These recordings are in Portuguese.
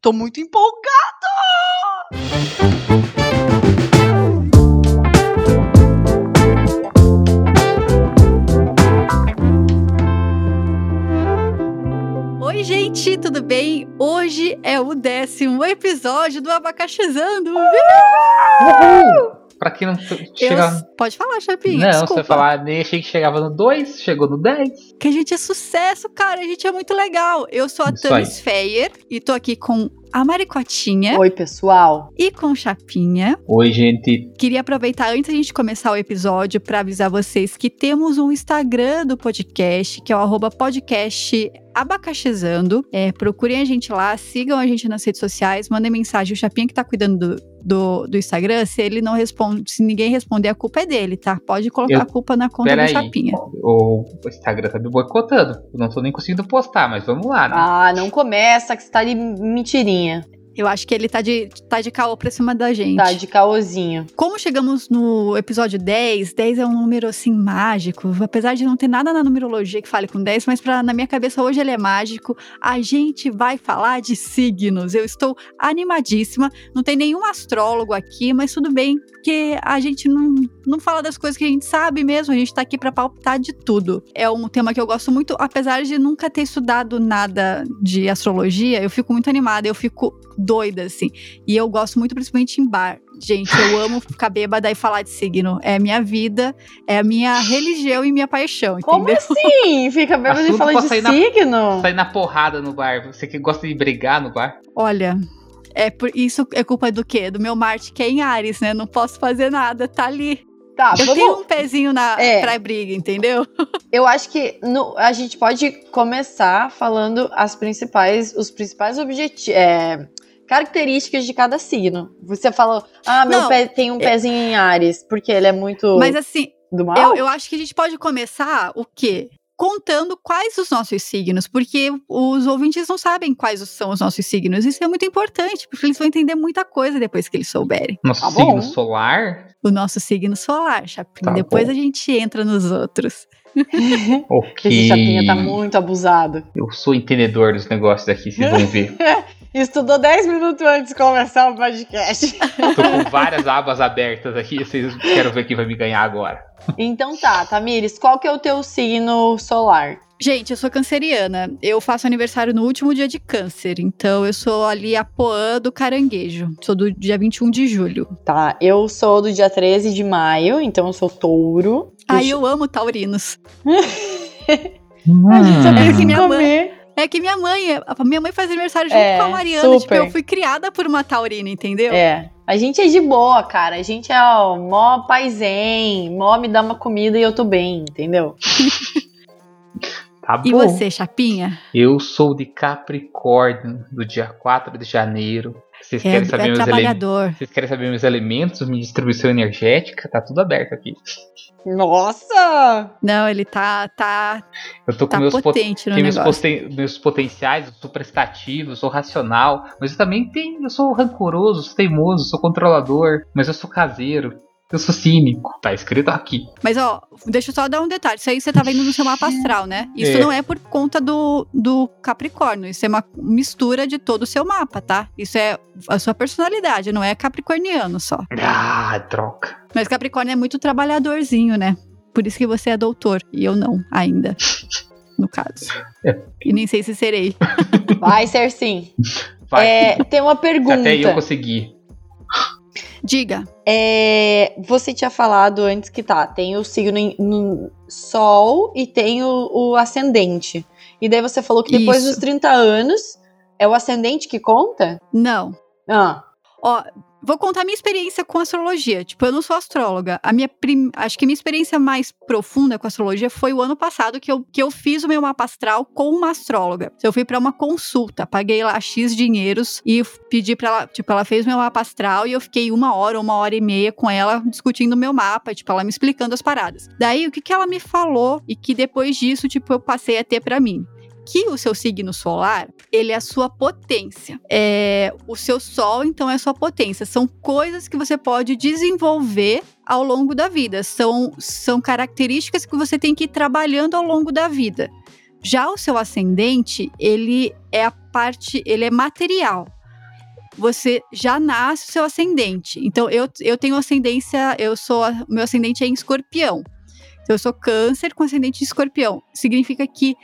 Tô muito empolgado! Oi, gente, tudo bem? Hoje é o décimo episódio do Abacaxizando. Uhul! Pra quem não chega. Pode falar, Chapinha. Não, desculpa. você falar, nem achei que chegava no 2, chegou no 10. Que a gente é sucesso, cara. A gente é muito legal. Eu sou a Isso Tamis Feyer e tô aqui com a Maricotinha Oi, pessoal. e com Chapinha. Oi, gente. Queria aproveitar antes da gente começar o episódio para avisar vocês que temos um Instagram do podcast, que é o arroba podcast abacaxizando. É, procurem a gente lá, sigam a gente nas redes sociais, mandem mensagem. O Chapinha que tá cuidando do, do, do Instagram, se ele não responde, se ninguém responder, a culpa é dele, tá? Pode colocar Eu- a culpa na conta do Peraí. Chapinha. O Instagram tá me boicotando. Eu não tô nem conseguindo postar, mas vamos lá, né? Ah, não começa que você tá de mentirinha. Yeah. Eu acho que ele tá de, tá de caô pra cima da gente. Tá de caosinho. Como chegamos no episódio 10, 10 é um número assim mágico, apesar de não ter nada na numerologia que fale com 10, mas pra, na minha cabeça hoje ele é mágico. A gente vai falar de signos. Eu estou animadíssima. Não tem nenhum astrólogo aqui, mas tudo bem, porque a gente não, não fala das coisas que a gente sabe mesmo, a gente tá aqui pra palpitar de tudo. É um tema que eu gosto muito, apesar de nunca ter estudado nada de astrologia, eu fico muito animada, eu fico doida assim. E eu gosto muito, principalmente em bar. Gente, eu amo ficar bêbada e falar de signo. É a minha vida, é a minha religião e minha paixão, Como entendeu? assim? Fica bêbado e fala de sair na- signo? Sair na porrada no bar. Você que gosta de brigar no bar. Olha, é por isso é culpa do quê? Do meu Marte que é em Ares, né? Não posso fazer nada, tá ali. Tá, eu vamos. tenho um pezinho na É. pra briga, entendeu? Eu acho que no- a gente pode começar falando as principais, os principais objetivos. Características de cada signo. Você falou, ah, meu Não, pé tem um pezinho em Ares, porque ele é muito Mas assim, do mal. eu, eu acho que a gente pode começar o quê? Contando quais os nossos signos, porque os ouvintes não sabem quais são os nossos signos. Isso é muito importante, porque eles vão entender muita coisa depois que eles souberem. Nosso Tá signo solar. O nosso signo solar, Chapinha. Tá depois bom. a gente entra nos outros. Ok. Esse chapinha tá muito abusado. Eu sou entendedor dos negócios aqui, vocês vão ver. Estudou 10 minutos antes de começar o podcast. Tô com várias abas abertas aqui, vocês quero ver quem vai me ganhar agora. então tá, Tamires, qual que é o teu signo solar? Gente, eu sou canceriana. Eu faço aniversário no último dia de câncer. Então eu sou ali a poã do caranguejo. Sou do dia 21 de julho. Tá, eu sou do dia 13 de maio, então eu sou touro. Ai, eu amo taurinos. A gente só tem Que que minha comer. É que minha mãe, a minha mãe faz aniversário junto É, com a Mariana. Tipo, super. eu fui criada por uma taurina, entendeu? É, a gente é de boa, cara. A gente é ó, mó paisém, mó me dá uma comida e eu tô bem, entendeu? Tá E bom. você, Chapinha? Eu sou de Capricórnio, do dia 4 de janeiro. Vocês É, querem saber é meus elementos? trabalhador. Vocês querem saber meus elementos, minha distribuição energética? Tá tudo aberto aqui. Nossa! Não, ele tá, tá, Eu tô com tá meus, pot- potente no tenho meus, poten- meus potenciais, eu sou prestativo, eu sou racional, mas eu também tenho, eu sou rancoroso, sou teimoso, sou controlador, mas eu sou caseiro, eu sou cínico. Tá escrito aqui. Mas, ó, deixa eu só dar um detalhe. Isso aí você tá vendo no seu mapa astral, né? Isso É. não é por conta do, do Capricórnio. Isso é uma mistura de todo o seu mapa, tá? Isso é a sua personalidade, não é capricorniano só. Ah, troca. Mas Capricórnio é muito trabalhadorzinho, né? Por isso que você é doutor e eu não, ainda. No caso. É. E nem sei se serei. Vai ser sim. Vai. É, tem uma pergunta. Até eu consegui. Diga. É, você tinha falado antes que tá, tem o signo em- no Sol e tem o, o ascendente. E daí você falou que depois Isso. dos 30 anos é o ascendente que conta? Não. Ah, Ó, vou contar minha experiência com astrologia. Tipo, eu não sou astróloga. A minha prim... Acho que minha experiência mais profunda com astrologia foi o ano passado que eu, que eu fiz o meu mapa astral com uma astróloga. Eu fui pra uma consulta, paguei lá X dinheiros e pedi pra ela, tipo, ela fez meu mapa astral e eu fiquei uma hora, uma hora e meia com ela discutindo o meu mapa, tipo, ela me explicando as paradas. Daí, o que que ela me falou e que depois disso, tipo, eu passei a ter pra mim? Que o seu signo solar, ele é a sua potência. É, o seu sol, então, é a sua potência. São coisas que você pode desenvolver ao longo da vida. São, são características que você tem que ir trabalhando ao longo da vida. Já o seu ascendente, ele é a parte, ele é material. você já nasce o seu ascendente. Então, eu, eu tenho ascendência, eu sou. Meu ascendente é em escorpião. Então, eu sou câncer com ascendente de escorpião. Significa que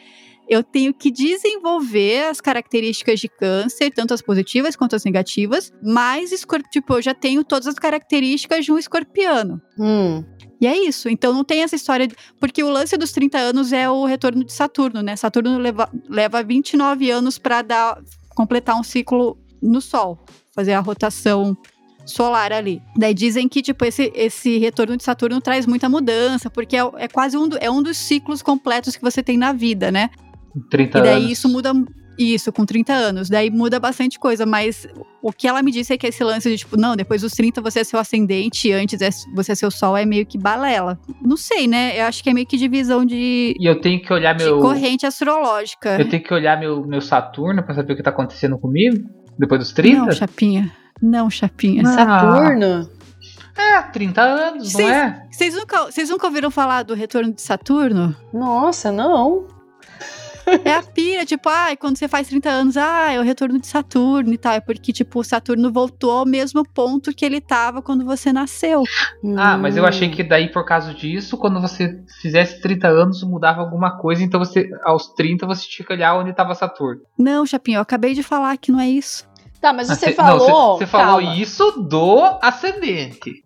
eu tenho que desenvolver as características de câncer, tanto as positivas quanto as negativas, mas tipo, eu já tenho todas as características de um escorpiano. Hum. E é isso. Então não tem essa história. De... Porque o lance dos 30 anos é o retorno de Saturno, né? Saturno leva, leva 29 anos para dar completar um ciclo no Sol, fazer a rotação solar ali. Daí dizem que, tipo, esse, esse retorno de Saturno traz muita mudança, porque é, é quase um, do, é um dos ciclos completos que você tem na vida, né? 30 e daí anos. isso muda. Isso, com 30 anos. Daí muda bastante coisa, mas o que ela me disse é que esse lance de, tipo, não, depois dos 30 você é seu ascendente, antes é, você é seu sol, é meio que balela. Não sei, né? Eu acho que é meio que divisão de, E eu tenho que olhar de meu. corrente astrológica. Eu tenho que olhar meu, meu Saturno pra saber o que tá acontecendo comigo? Depois dos 30? Não, Chapinha. Não, Chapinha. Não. Saturno? É, 30 anos, não Vocês- é? Vocês nunca, vocês nunca ouviram falar do retorno de Saturno? Nossa, não. É a pira, tipo, ah, quando você faz 30 anos, ah, é o retorno de Saturno e tal. É porque, tipo, o Saturno voltou ao mesmo ponto que ele tava quando você nasceu. Ah, mas eu Hum. achei que daí, por causa disso, quando você fizesse 30 anos, mudava alguma coisa, então você, aos 30, você tinha que olhar onde tava Saturno. Não, Chapinha, eu acabei de falar que não é isso. Tá, mas Ah, você cê- falou. Não, você falou calma. isso do ascendente.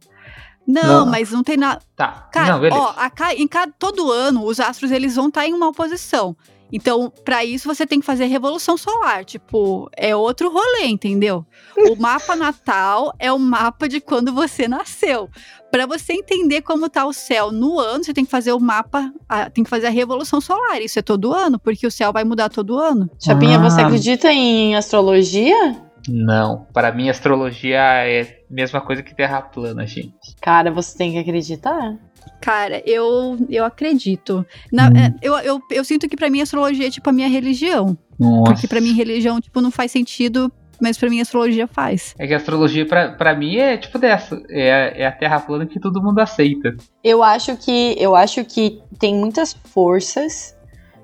Não, Não. mas não tem nada. Tá. Cara, não, beleza. ó, a ca- em cada, todo ano, os astros eles vão estar em uma oposição. Então, pra isso, você tem que fazer revolução solar. Tipo, é outro rolê, entendeu? O mapa natal é o mapa de quando você nasceu. Pra você entender como tá o céu no ano, você tem que fazer o mapa, a- tem que fazer a revolução solar. Isso é todo ano, porque o céu vai mudar todo ano. Chapinha, você Ah. acredita em astrologia? Não. Para mim, astrologia é a mesma coisa que terra plana, gente. Cara, você tem que acreditar. Cara, eu, eu acredito. Na- Hum. é, eu, eu, eu sinto que pra mim a astrologia é tipo a minha religião. Nossa. Porque pra mim religião, tipo, não faz sentido, mas pra mim astrologia faz. É que a astrologia, pra, pra mim, é tipo dessa. É, é a terra plana que todo mundo aceita. Eu acho que eu acho que tem muitas forças,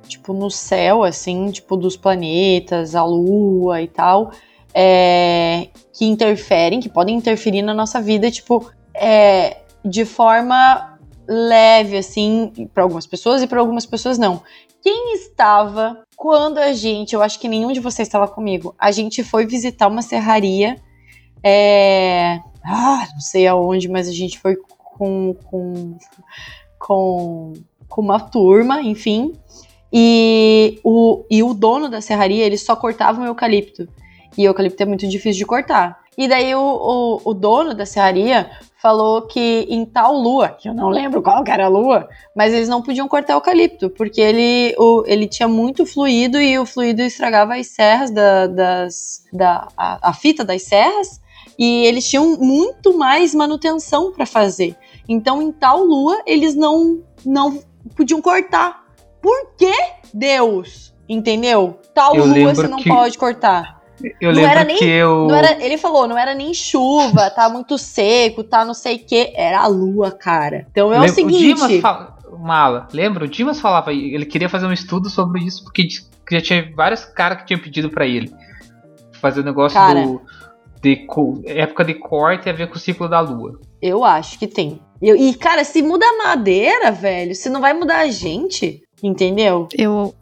tipo no céu, assim, tipo dos planetas, a Lua e tal, é, que interferem, que podem interferir na nossa vida, tipo, é, de forma leve, assim, para algumas pessoas e para algumas pessoas não. Quem estava quando a gente, eu acho que nenhum de vocês estava comigo, a gente foi visitar uma serraria, é, ah, não sei aonde, mas a gente foi com, com, com, com uma turma, enfim. E o, e o dono da serraria, ele só cortava o eucalipto. E o eucalipto é muito difícil de cortar. E daí o, o, o dono da serraria falou que em tal lua, que eu não lembro qual que era a lua, mas eles não podiam cortar o eucalipto, porque ele, o, ele tinha muito fluido e o fluido estragava as serras da, das. Da, a, a fita das serras, e eles tinham muito mais manutenção para fazer. Então, em tal lua, eles não, não podiam cortar. Por que Deus? Entendeu? Tal Eu lua você não que- pode cortar. Eu Não lembro era nem- que eu. Não era, ele falou, não era nem chuva, tá muito seco, tá não sei o que. Era a lua, cara. Então é o seguinte. Dimas fala- Mala, lembra? O Dimas falava, ele queria fazer um estudo sobre isso, porque já tinha vários caras que tinham pedido pra ele fazer o negócio Cara. do. De, época de corte a ver com o ciclo da lua. Eu acho que tem. Eu- e, cara, se muda a madeira, velho, se não vai mudar a gente, entendeu? Eu,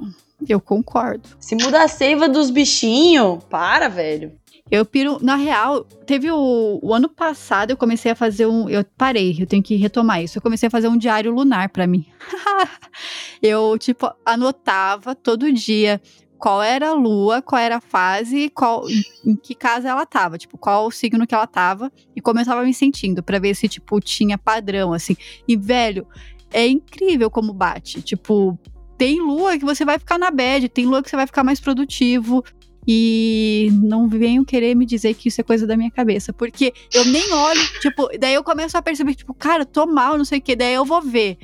eu concordo. Se muda a seiva dos bichinhos, para, velho. Eu piro, na real, teve o, o ano passado eu comecei a fazer um, eu parei, eu tenho que retomar isso. Eu comecei a fazer um diário lunar pra mim. eu tipo anotava todo dia qual era a lua, qual era a fase, qual em, que casa ela tava, tipo, qual o signo que ela tava e como eu tava me sentindo pra ver se tipo tinha padrão assim. E velho, é incrível como bate, tipo, tem lua que você vai ficar na bad, tem lua que você vai ficar mais produtivo, e não venham querer me dizer que isso é coisa da minha cabeça. Porque eu nem olho, tipo, daí eu começo a perceber, tipo, cara, eu tô mal, não sei o quê. Daí eu vou ver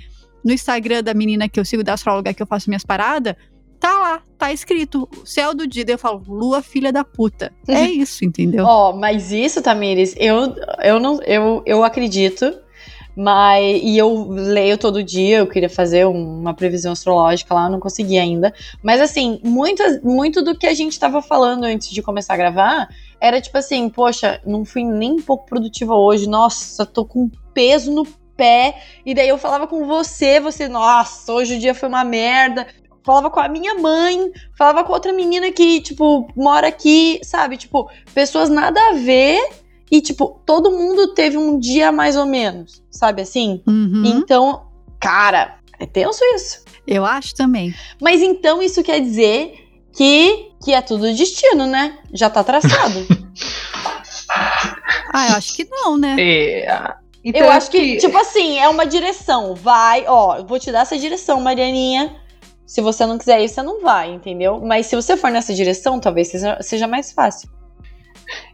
no Instagram da menina que eu sigo, da astróloga que eu faço minhas paradas. Tá lá, tá escrito, céu do dia. Daí eu falo, lua filha da puta. É isso, entendeu? Ó, mas isso, Tamires, eu, eu não eu, eu acredito, Mas, e eu leio todo dia, eu queria fazer um- uma previsão astrológica lá, não consegui ainda. Mas assim, muito, muito do que a gente tava falando antes de começar a gravar era tipo assim, poxa, não fui nem um pouco produtiva hoje, nossa, tô com peso no pé. E daí eu falava com você, você, nossa, hoje o dia foi uma merda. Falava com a minha mãe, falava com outra menina que, tipo, mora aqui, sabe? Tipo, pessoas nada a ver e, tipo, todo mundo teve um dia mais ou menos, sabe assim? Uhum. Então, cara, é tenso isso. Eu acho também. Mas então isso quer dizer que, que é tudo destino, né? Já tá traçado. Ah, eu acho que não, né? É, então eu é acho que, tipo assim, é uma direção. Vai, ó, eu vou te dar essa direção, Marianinha. Se você não quiser ir, você não vai, entendeu? Mas se você for nessa direção, talvez seja, seja mais fácil.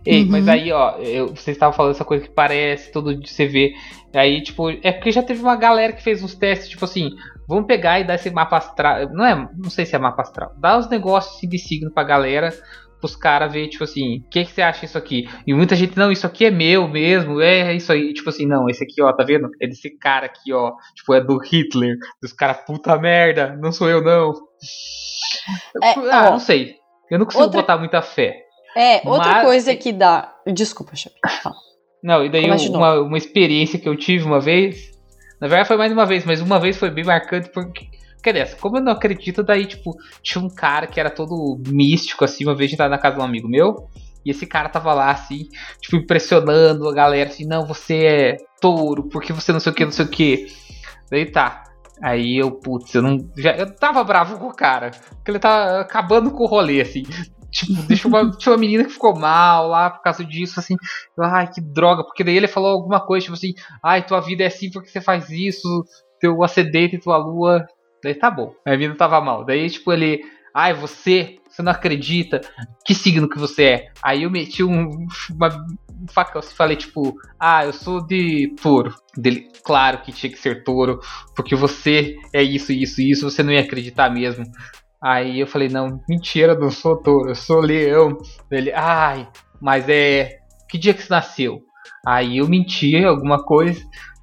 Ei, Uhum. mas aí, ó, eu, vocês estavam falando essa coisa que parece, todo dia você vê. Aí, tipo, é porque já teve uma galera que fez uns testes, tipo assim, vamos pegar e dar esse mapa astral. Não é, não sei se é mapa astral. Dá os negócios de signo pra galera, pros caras ver, tipo assim, o que, que você acha disso aqui? E muita gente, não, isso aqui é meu mesmo, é isso aí. Tipo assim, não, esse aqui, ó, tá vendo? É desse cara aqui, ó, tipo, é do Hitler. Dos caras, puta merda, não sou eu, não. É, ah, ó, não sei. Eu não consigo outra- botar muita fé. É, outra Mas- coisa que dá. Desculpa, fala. Não, e daí uma, uma experiência que eu tive uma vez. Na verdade foi mais uma vez, mas uma vez foi bem marcante porque. Quer dizer, como eu não acredito, daí, tipo, tinha um cara que era todo místico, assim, uma vez a gente tava na casa de um amigo meu. E esse cara tava lá, assim, tipo, impressionando a galera, assim, não, você é touro, porque você não sei o que, não sei o que. Daí tá. Aí eu, putz, eu não. Já, eu tava bravo com o cara. Porque ele tá acabando com o rolê, assim. Tipo, deixa uma, tinha uma menina que ficou mal lá por causa disso, assim. Ai, que droga. Porque daí ele falou alguma coisa, tipo assim, ai, tua vida é assim porque você faz isso, teu ascendente, tua lua. Daí tá bom. A vida tava mal. Daí, tipo, ele. Ai, você, você não acredita. Que signo que você é? Aí eu meti um, uma, um facão assim, falei, tipo, ah, eu sou de touro. Dele, claro que tinha que ser touro, porque você é isso, isso, isso, você não ia acreditar mesmo. Aí eu falei, não, mentira, não sou touro, eu sou leão. Ele, ai, mas é. Que dia que você nasceu? Aí eu menti alguma coisa.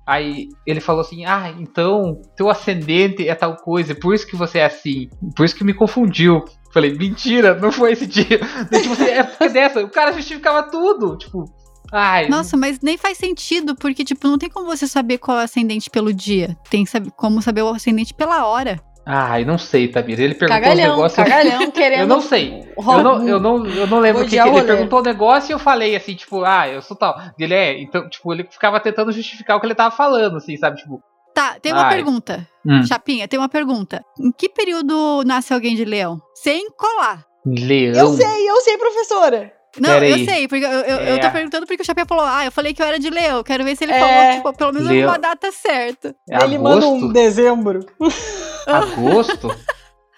Aí ele falou assim: Ah, então teu ascendente é tal coisa, por isso que você é assim, por isso que me confundiu. Falei, mentira, não foi esse dia. Tipo, assim, é porque dessa, o cara justificava tudo. Tipo, ai. Nossa, mas nem faz sentido, porque, tipo, não tem como você saber qual é o ascendente pelo dia. Tem como saber o ascendente pela hora. Ai, não sei, Tamir. Ele perguntou Cagalhão, negócios. cagalhão, querendo. Eu não sei. Eu não, eu, não, eu não lembro o que, que ele perguntou o negócio e eu falei assim, tipo, ah, eu sou tal. Ele é, então, tipo, ele ficava tentando justificar o que ele tava falando, assim, sabe? Tipo, Tá, tem uma Ai. pergunta. Hum. Chapinha, tem uma pergunta. Em que período nasce alguém de leão? Sem colar. leão. Eu sei, eu sei, professora. Não, Pera eu aí. sei, porque eu, eu, eu É. tô perguntando porque o Chapinha falou, ah, eu falei que eu era de leão. Quero ver se ele É. falou, tipo, pelo menos Leão. uma data certa. É Ele manda um agosto? dezembro. Agosto?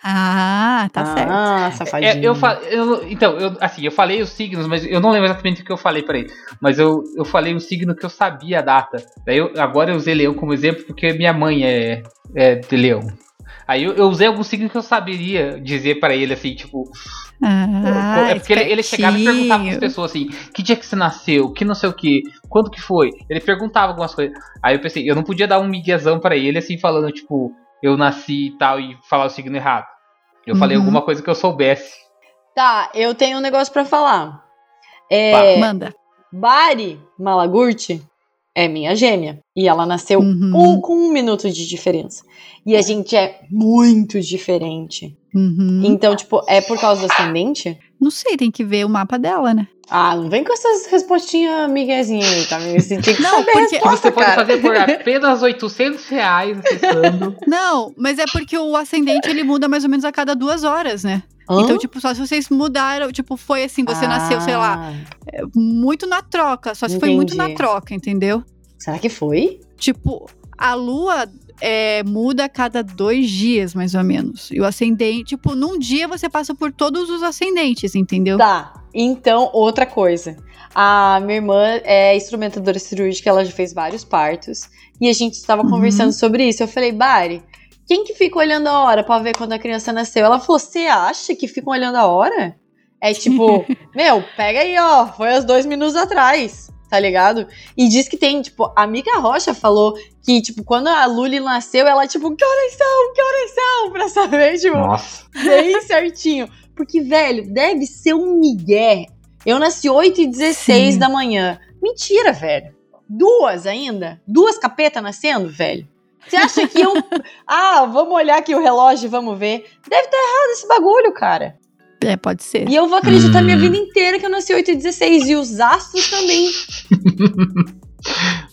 Ah, tá certo. Ah, safadinho. É, eu fa- eu- então, eu, assim, eu falei os signos, mas eu não lembro exatamente o que eu falei, peraí. Mas eu, eu falei o signo que eu sabia a data. Daí eu, agora eu usei leão como exemplo porque minha mãe é, é de leão. Aí eu, eu usei algum signo que eu saberia dizer pra ele, assim, tipo. Ah, é porque ele, ele chegava e perguntava pras espertinho. pessoas assim: que dia que você nasceu? Que não sei o que? Quando que foi? Ele perguntava algumas coisas. Aí eu pensei, eu não podia dar um miguezão pra ele, assim, falando, tipo, eu nasci e tal, e falar o signo errado. Eu falei Uhum. alguma coisa que eu soubesse. Tá, eu tenho um negócio pra falar. É, Manda. Bari Malagurti é minha gêmea. E ela nasceu Uhum. um, com um minuto de diferença. E a gente é muito diferente. Uhum. Então, tipo, é por causa do ascendente? Não sei, tem que ver o mapa dela, né? Ah, não vem com essas respostinhas miguezinhas aí, tá? Você tem que Não, saber a porque- Que resposta, você pode cara. fazer por apenas 800 reais acessando. Não, mas é porque o ascendente ele muda mais ou menos a cada duas horas, né? Hã? Então, tipo, só se vocês mudaram, tipo, foi assim, você nasceu, sei lá, Ah, muito na troca. Só se foi muito na Entendi. troca, entendeu? Será que foi? Tipo, a lua é, muda a cada dois dias, mais ou menos. E o ascendente, tipo, num dia você passa por todos os ascendentes, entendeu? Tá. Então, outra coisa. A minha irmã é instrumentadora cirúrgica, ela já fez vários partos. E a gente estava Uhum. conversando sobre isso. Eu falei, Bari, quem que fica olhando a hora pra ver quando a criança nasceu? Ela falou, você acha que ficam olhando a hora? É tipo, meu, pega aí, ó. Foi há dois minutos atrás. tá ligado? E diz que tem, tipo, a Mica Rocha falou que, tipo, quando a Luli nasceu, ela, tipo, que horas são? Que horas são? Pra saber, tipo, Nossa. bem certinho. Porque, velho, deve ser um migué. Eu nasci 8 e 16 Sim. da manhã. Mentira, velho. Duas ainda? Duas capeta nascendo, velho? Você acha que eu. ah, vamos olhar aqui o relógio e vamos ver. Deve estar errado esse bagulho, cara. É, pode ser. E eu vou acreditar Hum. minha vida inteira que eu nasci 8 e 16. E os astros também.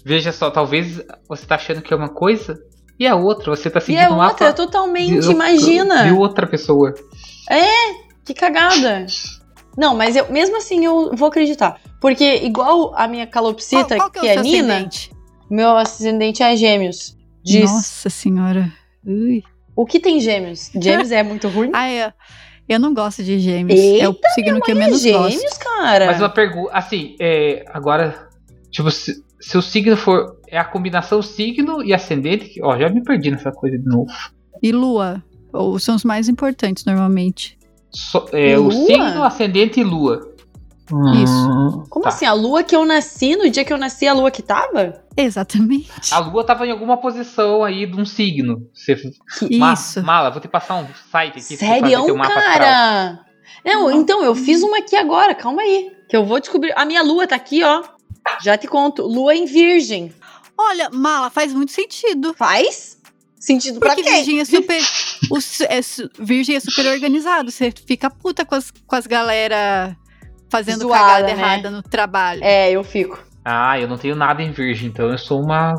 Veja só, talvez você tá achando que é uma coisa e a outra. Você tá E seguindo é uma outra, totalmente, imagina. De outra pessoa. Que cagada. Não, mas eu, mesmo assim eu vou acreditar. Porque, igual a minha calopsita, qual, qual que que é é, Nina, ascendente? meu ascendente é gêmeos. Diz. Nossa senhora. Ui. O que tem gêmeos? Gêmeos é muito ruim? Ah, é. Eu não gosto de gêmeos. Eita, é o signo que eu É menos gêmeos, gosto. cara. Mas uma pergunta, assim, é, agora, tipo, se, se o signo for. É a combinação signo e ascendente. que- Ó, já me perdi nessa coisa de novo. E lua. Ou são os mais importantes, normalmente. Só- é, o signo, ascendente e lua. Hum, Como tá. assim? A lua que eu nasci, no dia que eu nasci, a lua que tava? Exatamente. A lua tava em alguma posição aí de um signo. Você, Ma- Isso. Mala, vou te passar um site aqui. pra Sério, teu mapa astral. cara? Não, então, eu fiz uma aqui agora, calma aí. Que eu vou descobrir. A minha lua tá aqui, ó. Já te conto. Lua em virgem. Olha, mala, faz muito sentido. Faz sentido pra Porque quem? virgem é super. o é virgem é super organizado. Você fica puta com as, com as galera fazendo Zoada, cagada né? errada no trabalho. É, eu fico. Ah, eu não tenho nada em virgem, então eu sou uma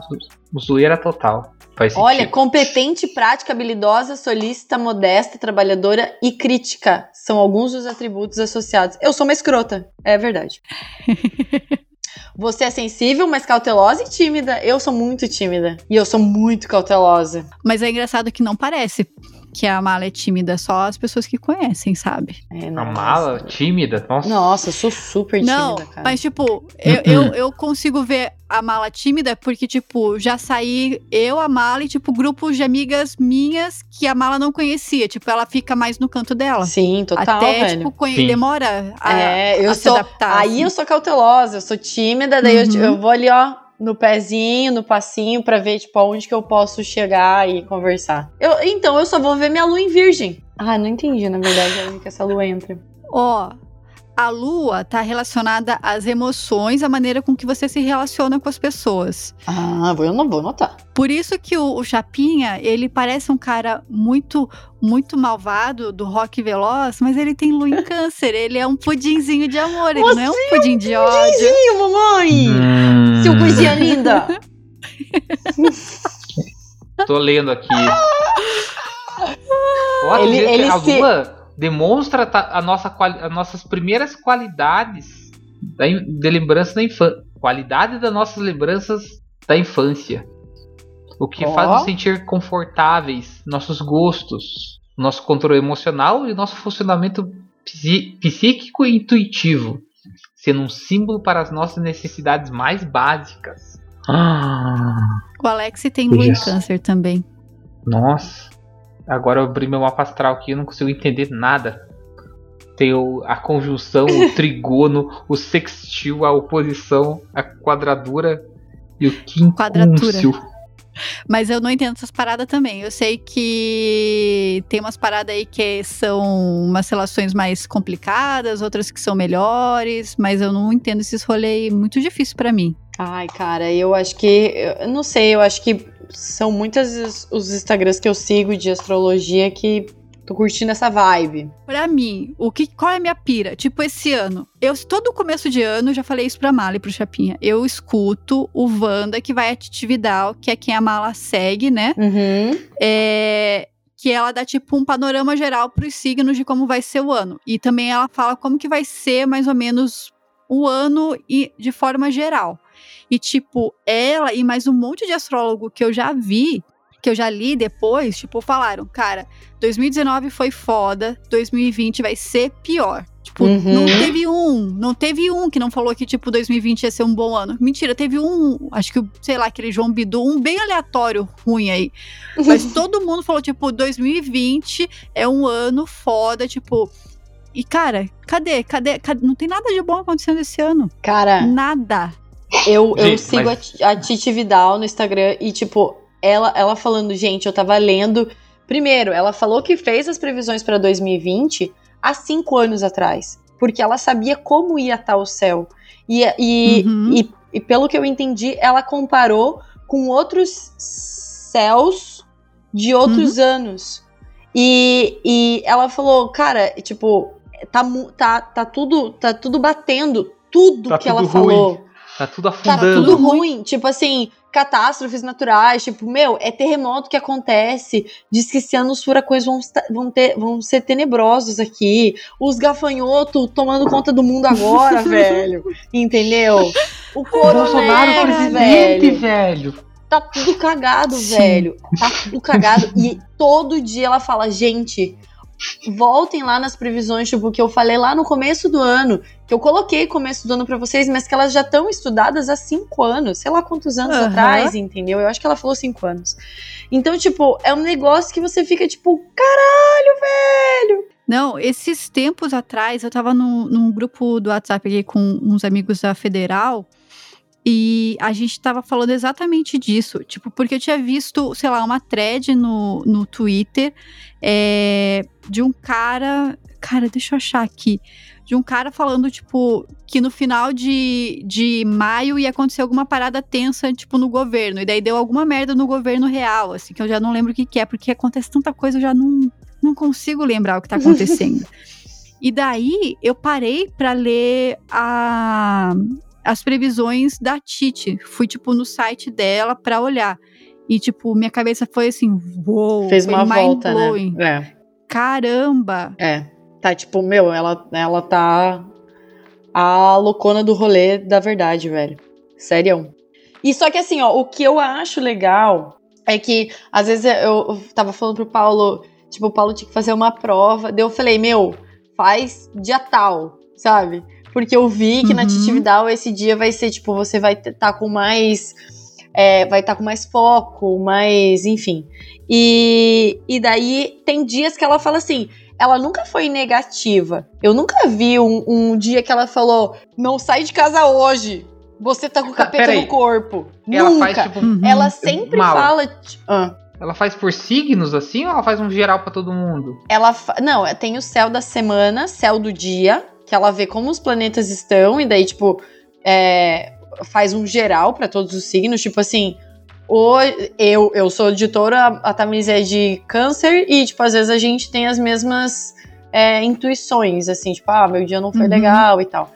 zoeira total. Faz sentido. Olha, competente, prática, habilidosa, solícita, modesta, trabalhadora e crítica são alguns dos atributos associados. Eu sou uma escrota, é verdade. Você é sensível, mas cautelosa e tímida. Eu sou muito tímida. E eu sou muito cautelosa. Mas é engraçado que não parece que a mala é tímida, só as pessoas que conhecem, sabe? É, A mala, tímida, nossa. Nossa, eu sou super Não, tímida, cara. mas tipo, eu, eu, eu consigo ver a mala tímida porque, tipo, já saí eu, a mala e, tipo, grupos de amigas minhas que a mala não conhecia. Tipo, ela fica mais no canto dela. Sim, total, Até, velho. tipo, conhe- Sim. demora a, é, eu a se sou. adaptar. Aí assim. eu sou cautelosa, eu sou tímida, daí eu- Uhum. eu, vou ali, ó, no pezinho, no passinho, pra ver, tipo, aonde que eu posso chegar e conversar. Eu, então, eu só vou ver minha lua em virgem. Ah, não entendi, na verdade, onde que essa lua entra. Ó, a lua tá relacionada às emoções, a maneira com que você se relaciona com as pessoas. Ah, vou- eu não vou notar. Por isso que o, o Chapinha, ele parece um cara muito, muito malvado do rock veloz, mas ele tem lua em câncer. Ele é um pudinzinho de amor, ele não é um pudim de ódio. Ih, mamãe! Hum, Seu coisinha linda! Tô lendo aqui. Olha, Ele- ele a se- lua demonstra a nossa, as nossas primeiras qualidades da de lembrança da infância. Qualidade das nossas lembranças da infância. O que Ó. faz nos sentir confortáveis, nossos gostos, nosso controle emocional e nosso funcionamento psíquico e intuitivo, sendo um símbolo para as nossas necessidades mais básicas. Ah. O Alex tem Isso. câncer também. Nossa. Agora eu abri meu mapa astral aqui e eu não consigo entender nada. Tem o- a conjunção, o trigono, o sextil, a oposição, a quadradura e o quincúncio. Mas eu não entendo essas paradas também. Eu sei que tem umas paradas aí que são umas relações mais complicadas, outras que são melhores, mas eu não entendo esses rolês muito difícil pra mim. Ai, cara, eu acho que. Eu não sei, eu acho que são muitos os- Instagrams que eu sigo de astrologia que tô curtindo essa vibe. Pra mim, o que, qual é a minha pira? Tipo, esse ano, eu todo começo de ano, já falei isso pra Mala e pro Chapinha. Eu escuto o Wanda, que vai a Titi Vidal, que é quem a Mala segue, né? Uhum. É, que ela dá tipo um panorama geral pros signos de como vai ser o ano. E também ela fala como que vai ser mais ou menos o ano e de forma geral. E tipo, ela e mais um monte de astrólogo que eu já vi, que eu já li depois, tipo, falaram, cara, 2019 foi foda, 2020 vai ser pior. Tipo, Uhum. não teve um, não teve um que não falou que, tipo, 2020 ia ser um bom ano. Mentira, teve um, acho que, sei lá, aquele João Bidu, um bem aleatório, ruim aí. Mas todo mundo falou, tipo, 2020 é um ano foda, tipo. E, cara, cadê? Cadê? cadê? Não tem nada de bom acontecendo esse ano. Cara, Nada. Eu, eu Gente, sigo mas- a, a Titi Vidal no Instagram e, tipo, ela, ela falando, gente, eu tava lendo. Primeiro, ela falou que fez as previsões pra 2020 há cinco anos atrás. Porque ela sabia como ia estar o céu. E, e, Uhum. e, e pelo que eu entendi, ela comparou com outros céus de outros anos. E, e ela falou, cara, tipo, tá, tá, tá, tudo, tá tudo batendo. Tudo Tá que ela tudo ruim. falou. Tá tudo Tá afundando. tudo ruim. Tipo assim, catástrofes naturais. Tipo, meu, é terremoto que acontece. Diz que esse ano os furacões vão, vão, ter, vão ser tenebrosos aqui. Os gafanhotos tomando conta do mundo agora, velho. Entendeu? O Bolsonaro coronavírus, presidente, velho. velho. Tá tudo cagado, Sim. velho. Tá tudo cagado. e todo dia ela fala, gente, voltem lá nas previsões, tipo, que eu falei lá no começo do ano, que eu coloquei começo do ano pra vocês, mas que elas já estão estudadas há cinco anos, sei lá quantos anos Aham. atrás, entendeu? Eu acho que ela falou cinco anos. Então, tipo, é um negócio que você fica, tipo, caralho, velho. Não, esses tempos atrás, eu tava num, num grupo do WhatsApp aqui com uns amigos da Federal e a gente tava falando exatamente disso. Tipo, porque eu tinha visto, sei lá, uma thread no, no Twitter é, de um cara. Cara, deixa eu achar aqui. De um cara falando, tipo, que no final de, de maio ia acontecer alguma parada tensa, tipo, no governo. E daí deu alguma merda no governo real, assim, que eu já não lembro o que, que é, porque acontece tanta coisa, eu já não, não consigo lembrar o que tá acontecendo. e daí eu parei pra ler a, as previsões da Titi. Fui, tipo, no site dela pra olhar. E, tipo, minha cabeça foi assim, uou, Fez foi uma volta, né? Caramba! É. É. Tá, tipo, meu, ela, ela tá a loucona do rolê da verdade, velho. Sério. E só que assim, ó, o que eu acho legal é que, às vezes, eu, eu tava falando pro Paulo, tipo, o Paulo tinha que fazer uma prova, daí eu falei, meu, faz dia tal, sabe? Porque eu vi que na Uhum. Titi Vidal esse dia vai ser, tipo, você vai estar com mais. é, vai estar com mais foco, mais. enfim. E, e daí tem dias que ela fala assim. Ela nunca foi negativa. Eu nunca vi um, um dia que ela falou: não sai de casa hoje. Você tá com o Tá, capeta no corpo. Ela nunca. faz tipo. Uhum. Ela sempre Mal. fala. Ah. Ela faz por signos assim ou ela faz um geral pra todo mundo? Ela fa- não, é, tem o céu da semana, céu do dia, que ela vê como os planetas estão e daí tipo é, faz um geral pra todos os signos, tipo assim, o, eu eu sou de touro, a, a Tamiris é de câncer e tipo às vezes a gente tem as mesmas é, intuições, assim, tipo ah meu dia não foi Uhum. legal e tal.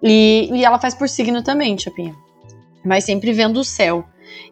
E, e ela faz por signo também, Chapinha. Mas sempre vendo o céu.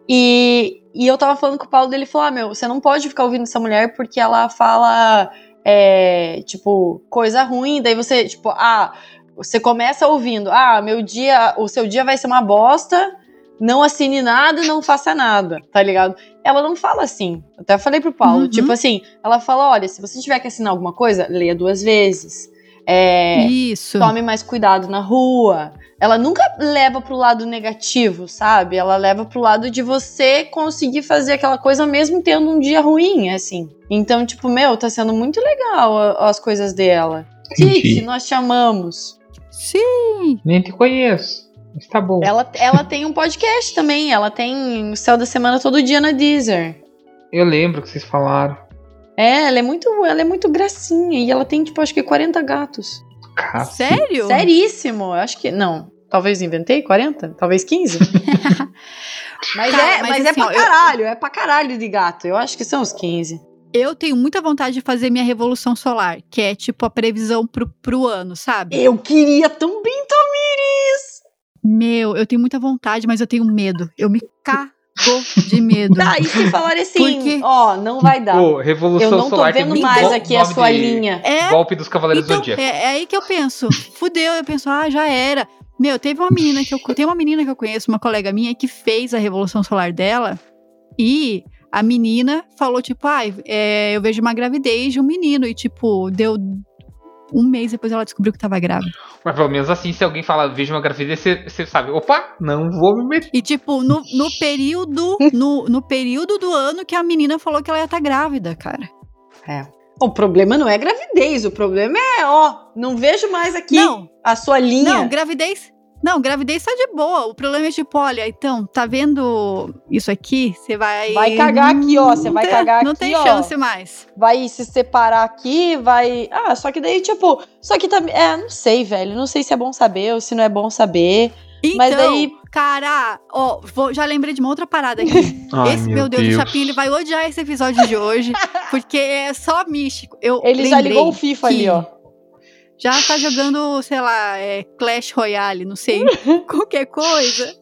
E, e eu tava falando com o Paulo dele falou: Ah, meu, você não pode ficar ouvindo essa mulher porque ela fala, é, tipo, coisa ruim. Daí você, tipo, ah, você começa ouvindo: Ah, meu dia, o seu dia vai ser uma bosta. Não assine nada, não faça nada, tá ligado? Ela não fala assim. Até falei pro Paulo, Uhum. tipo assim, ela fala: olha, se você tiver que assinar alguma coisa, leia duas vezes. É, Isso. tome mais cuidado na rua. Ela nunca leva pro lado negativo, sabe? Ela leva pro lado de você conseguir fazer aquela coisa mesmo tendo um dia ruim, assim. Então, tipo, meu, tá sendo muito legal a- as coisas dela. Titi, nós te amamos. Sim. Nem te conheço. Mas tá bom. Ela, ela tem um podcast também. Ela tem o Céu da Semana todo dia na Deezer. Eu lembro que vocês falaram. É, ela é muito, ela é muito gracinha. E ela tem, tipo, acho que 40 gatos. Sério? Seríssimo. Eu acho que. Não. Talvez inventei 40? Talvez 15? mas Cara, é, mas mas é assim, pra ó, eu- caralho, é pra caralho de gato. Eu acho que são uns 15. Eu tenho muita vontade de fazer minha revolução solar, que é tipo a previsão pro, pro ano, sabe? Eu queria tão bem, Tamiris! Meu, eu tenho muita vontade, mas eu tenho medo. Eu me cago de medo. Tá, e se falarem Por assim, quê? ó, não vai dar. Ô, Revolução eu não tô Solar vendo mais aqui a sua linha. É, Golpe dos Cavaleiros então, Zodíaco. é, é aí que eu penso. Fudeu, eu penso, ah, já era. Meu, teve uma menina que eu tem uma menina que eu conheço, uma colega minha, que fez a revolução solar dela e a menina falou, tipo, ah, é, eu vejo uma gravidez de um menino. E, tipo, deu um mês depois ela descobriu que tava grávida. Mas pelo menos assim, se alguém fala, veja uma gravidez, você, você sabe, opa, não vou me meter. E, tipo, no, no período. No, no período do ano que a menina falou que ela ia estar grávida, cara. O problema não é gravidez, o problema é, ó, não vejo mais aqui Não. a sua linha. Não, gravidez. Não, gravidez tá de boa. O problema é tipo, olha, então, tá vendo isso aqui? Você vai. Vai cagar aqui, ó. Você vai tem- cagar Não aqui, tem ó. chance mais. Vai se separar aqui, vai. Ah, só que daí, tipo. Só que também. É, não sei, velho. Não sei se é bom saber ou se não é bom saber. Então, Mas daí- cara, ó, vou- já lembrei de uma outra parada aqui. Ai, esse, meu Deus, o Chapinho, ele vai odiar esse episódio de hoje, porque é só místico. Eu Ele já ligou o FIFA que ali, ó. Já tá jogando, sei lá, é, Clash Royale, não sei, qualquer coisa.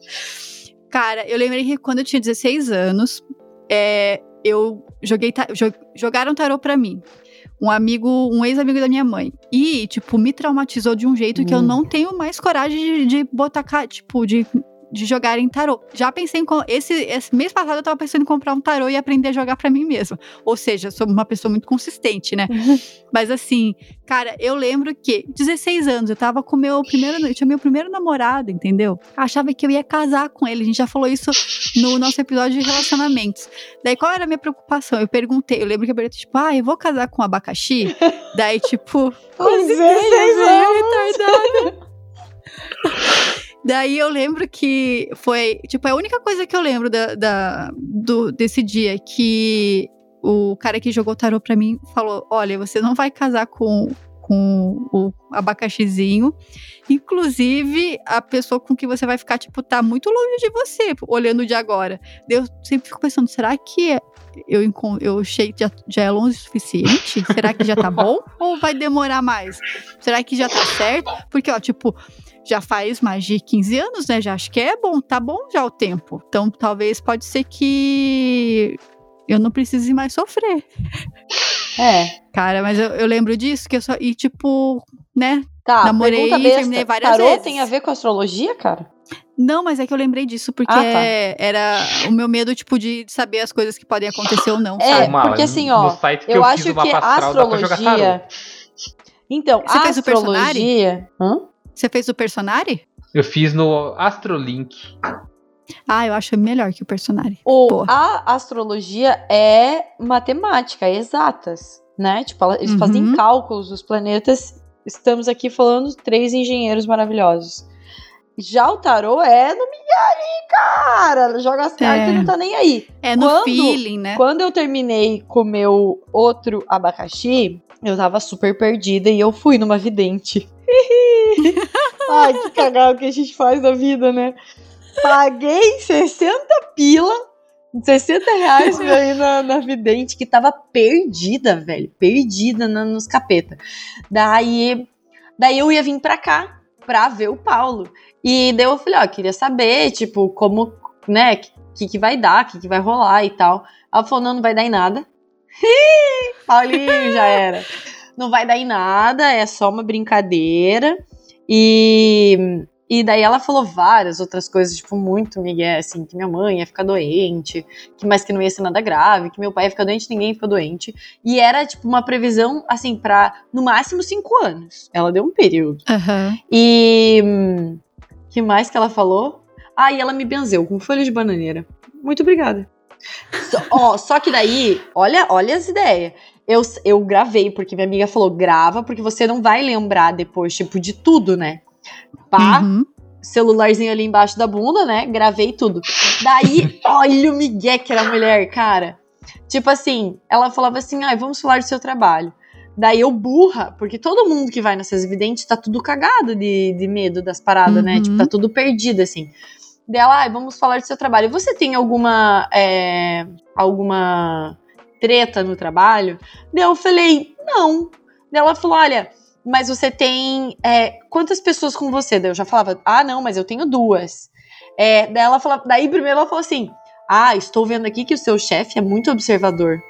Cara, eu lembrei que quando eu tinha 16 anos, é, eu joguei, ta- jo- jogaram tarô pra mim. Um amigo, um ex-amigo da minha mãe. E, tipo, me traumatizou de um jeito que eu Hum. não tenho mais coragem de, de botar, tipo, de, de jogar em tarô. Já pensei em. Esse, esse mês passado eu tava pensando em comprar um tarô e aprender a jogar pra mim mesma. Ou seja, sou uma pessoa muito consistente, né? Mas assim, cara, eu lembro que 16 anos, eu tava com meu primeiro, eu tinha meu primeiro namorado, entendeu? Achava que eu ia casar com ele. A gente já falou isso no nosso episódio de relacionamentos. Daí qual era a minha preocupação? Eu perguntei, eu lembro que eu perguntei tipo, ah, eu vou casar com abacaxi? Daí tipo, Com 16 meio retardada. Daí eu lembro que foi, tipo, a única coisa que eu lembro da, da- do, desse dia que o cara que jogou tarô pra mim falou: Olha, você não vai casar com, com o abacaxizinho. Inclusive, a pessoa com que você vai ficar, tipo, tá muito longe de você, olhando de agora. Eu sempre fico pensando: será que eu, encon- eu achei que já, já é longe o suficiente? Será que já tá bom? Ou vai demorar mais? Será que já tá certo? Porque, ó, tipo, já faz mais de 15 anos, né? Já acho que é bom, tá bom já o tempo. Então, talvez pode ser que eu não precise mais sofrer. É. Cara, mas eu, eu lembro disso, que eu só. E, tipo, né? Tá, Namorei e terminei várias Tarô vezes. tem a ver com astrologia, cara? Não, mas é que eu lembrei disso, porque Ah, tá. era o meu medo, tipo, de saber as coisas que podem acontecer ou não, É, sabe? Porque assim, ó, No site que Eu, eu, acho que a astrologia. Então, Você a fez o personagem? astrologia. Hã? Você fez o personagem? Eu fiz no Astrolink. Ah, eu acho melhor que o personagem. O, a astrologia é matemática, é exatas, né? Tipo, eles Uhum. fazem cálculos dos planetas. Estamos aqui falando três engenheiros maravilhosos. Já o tarô é no aí, cara. Joga as cartas É. e não tá nem aí. É no Quando- feeling, né? Quando eu terminei com o meu outro abacaxi, eu tava super perdida e eu fui numa vidente. Ai, que cagado que a gente faz da vida, né? Paguei 60 pila, 60 reais ir na, na vidente que tava perdida, velho. Perdida na- nos capeta. Daí, daí eu ia vir pra cá pra ver o Paulo. E daí eu falei, ó, queria saber, tipo, como, né, que, que, que vai dar, que, que vai rolar e tal. Ela falou, não, não vai dar em nada. Paulinho, já era. Não vai dar em nada, é só uma brincadeira. E, e daí ela falou várias outras coisas, tipo, muito Miguel, assim, que minha mãe ia ficar doente, que mas que não ia ser nada grave, que meu pai ia ficar doente, ninguém ficou doente. E era, tipo, uma previsão, assim, pra no máximo cinco anos. Ela deu um período. Aham. E. que mais que ela falou? Ah, e ela me benzeu com folha de bananeira. Muito obrigada. Só, ó, só que daí, olha, olha as ideias. Eu, eu gravei, porque minha amiga falou, grava, porque você não vai lembrar depois, tipo, de tudo, né? Pá, Uhum. celularzinho ali embaixo da bunda, né? Gravei tudo. Daí, olha o Miguel que era a mulher, cara. Tipo assim, ela falava assim, ai, vamos falar do seu trabalho. Daí eu burra, porque todo mundo que vai nessas videntes tá tudo cagado de, de medo das paradas, né? Uhum. Tipo, tá tudo perdido, assim. Dela, ai, vamos falar do seu trabalho. Você tem alguma, é, alguma treta no trabalho? Daí eu falei, não. Daí ela falou, olha, mas você tem é, quantas pessoas com você? Daí eu já falava, ah, não, mas eu tenho duas. É, daí ela falou, daí primeiro ela falou assim, ah, estou vendo aqui que o seu chefe é muito observador.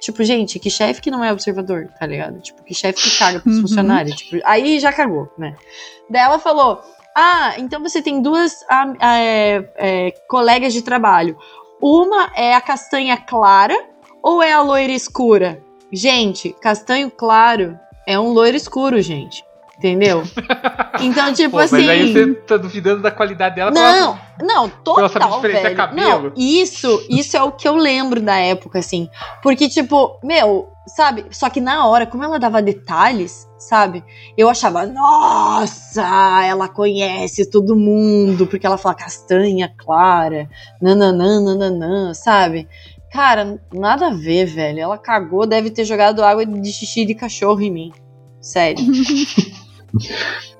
Tipo, gente, que chefe que não é observador, tá ligado? Tipo, que chefe que caga pros Uhum. funcionários. Tipo, aí já cagou, né? Daí ela falou, ah, então você tem duas ah, é, é, colegas de trabalho. Uma é a castanha clara ou é a loira escura? Gente, castanho claro é um loiro escuro, gente. Entendeu? Então, tipo Pô, assim. Mas aí você tá duvidando da qualidade dela Não, não, ela sabe total, diferenciar velho. cabelo. Não, isso, isso é o que eu lembro da época, assim. Porque, tipo, meu, sabe? Só que na hora, como ela dava detalhes, sabe? Eu achava, nossa, ela conhece todo mundo, porque ela fala castanha clara, nananã, nananã, sabe? Cara, nada a ver, velho. Ela cagou, deve ter jogado água de xixi de cachorro em mim. Sério.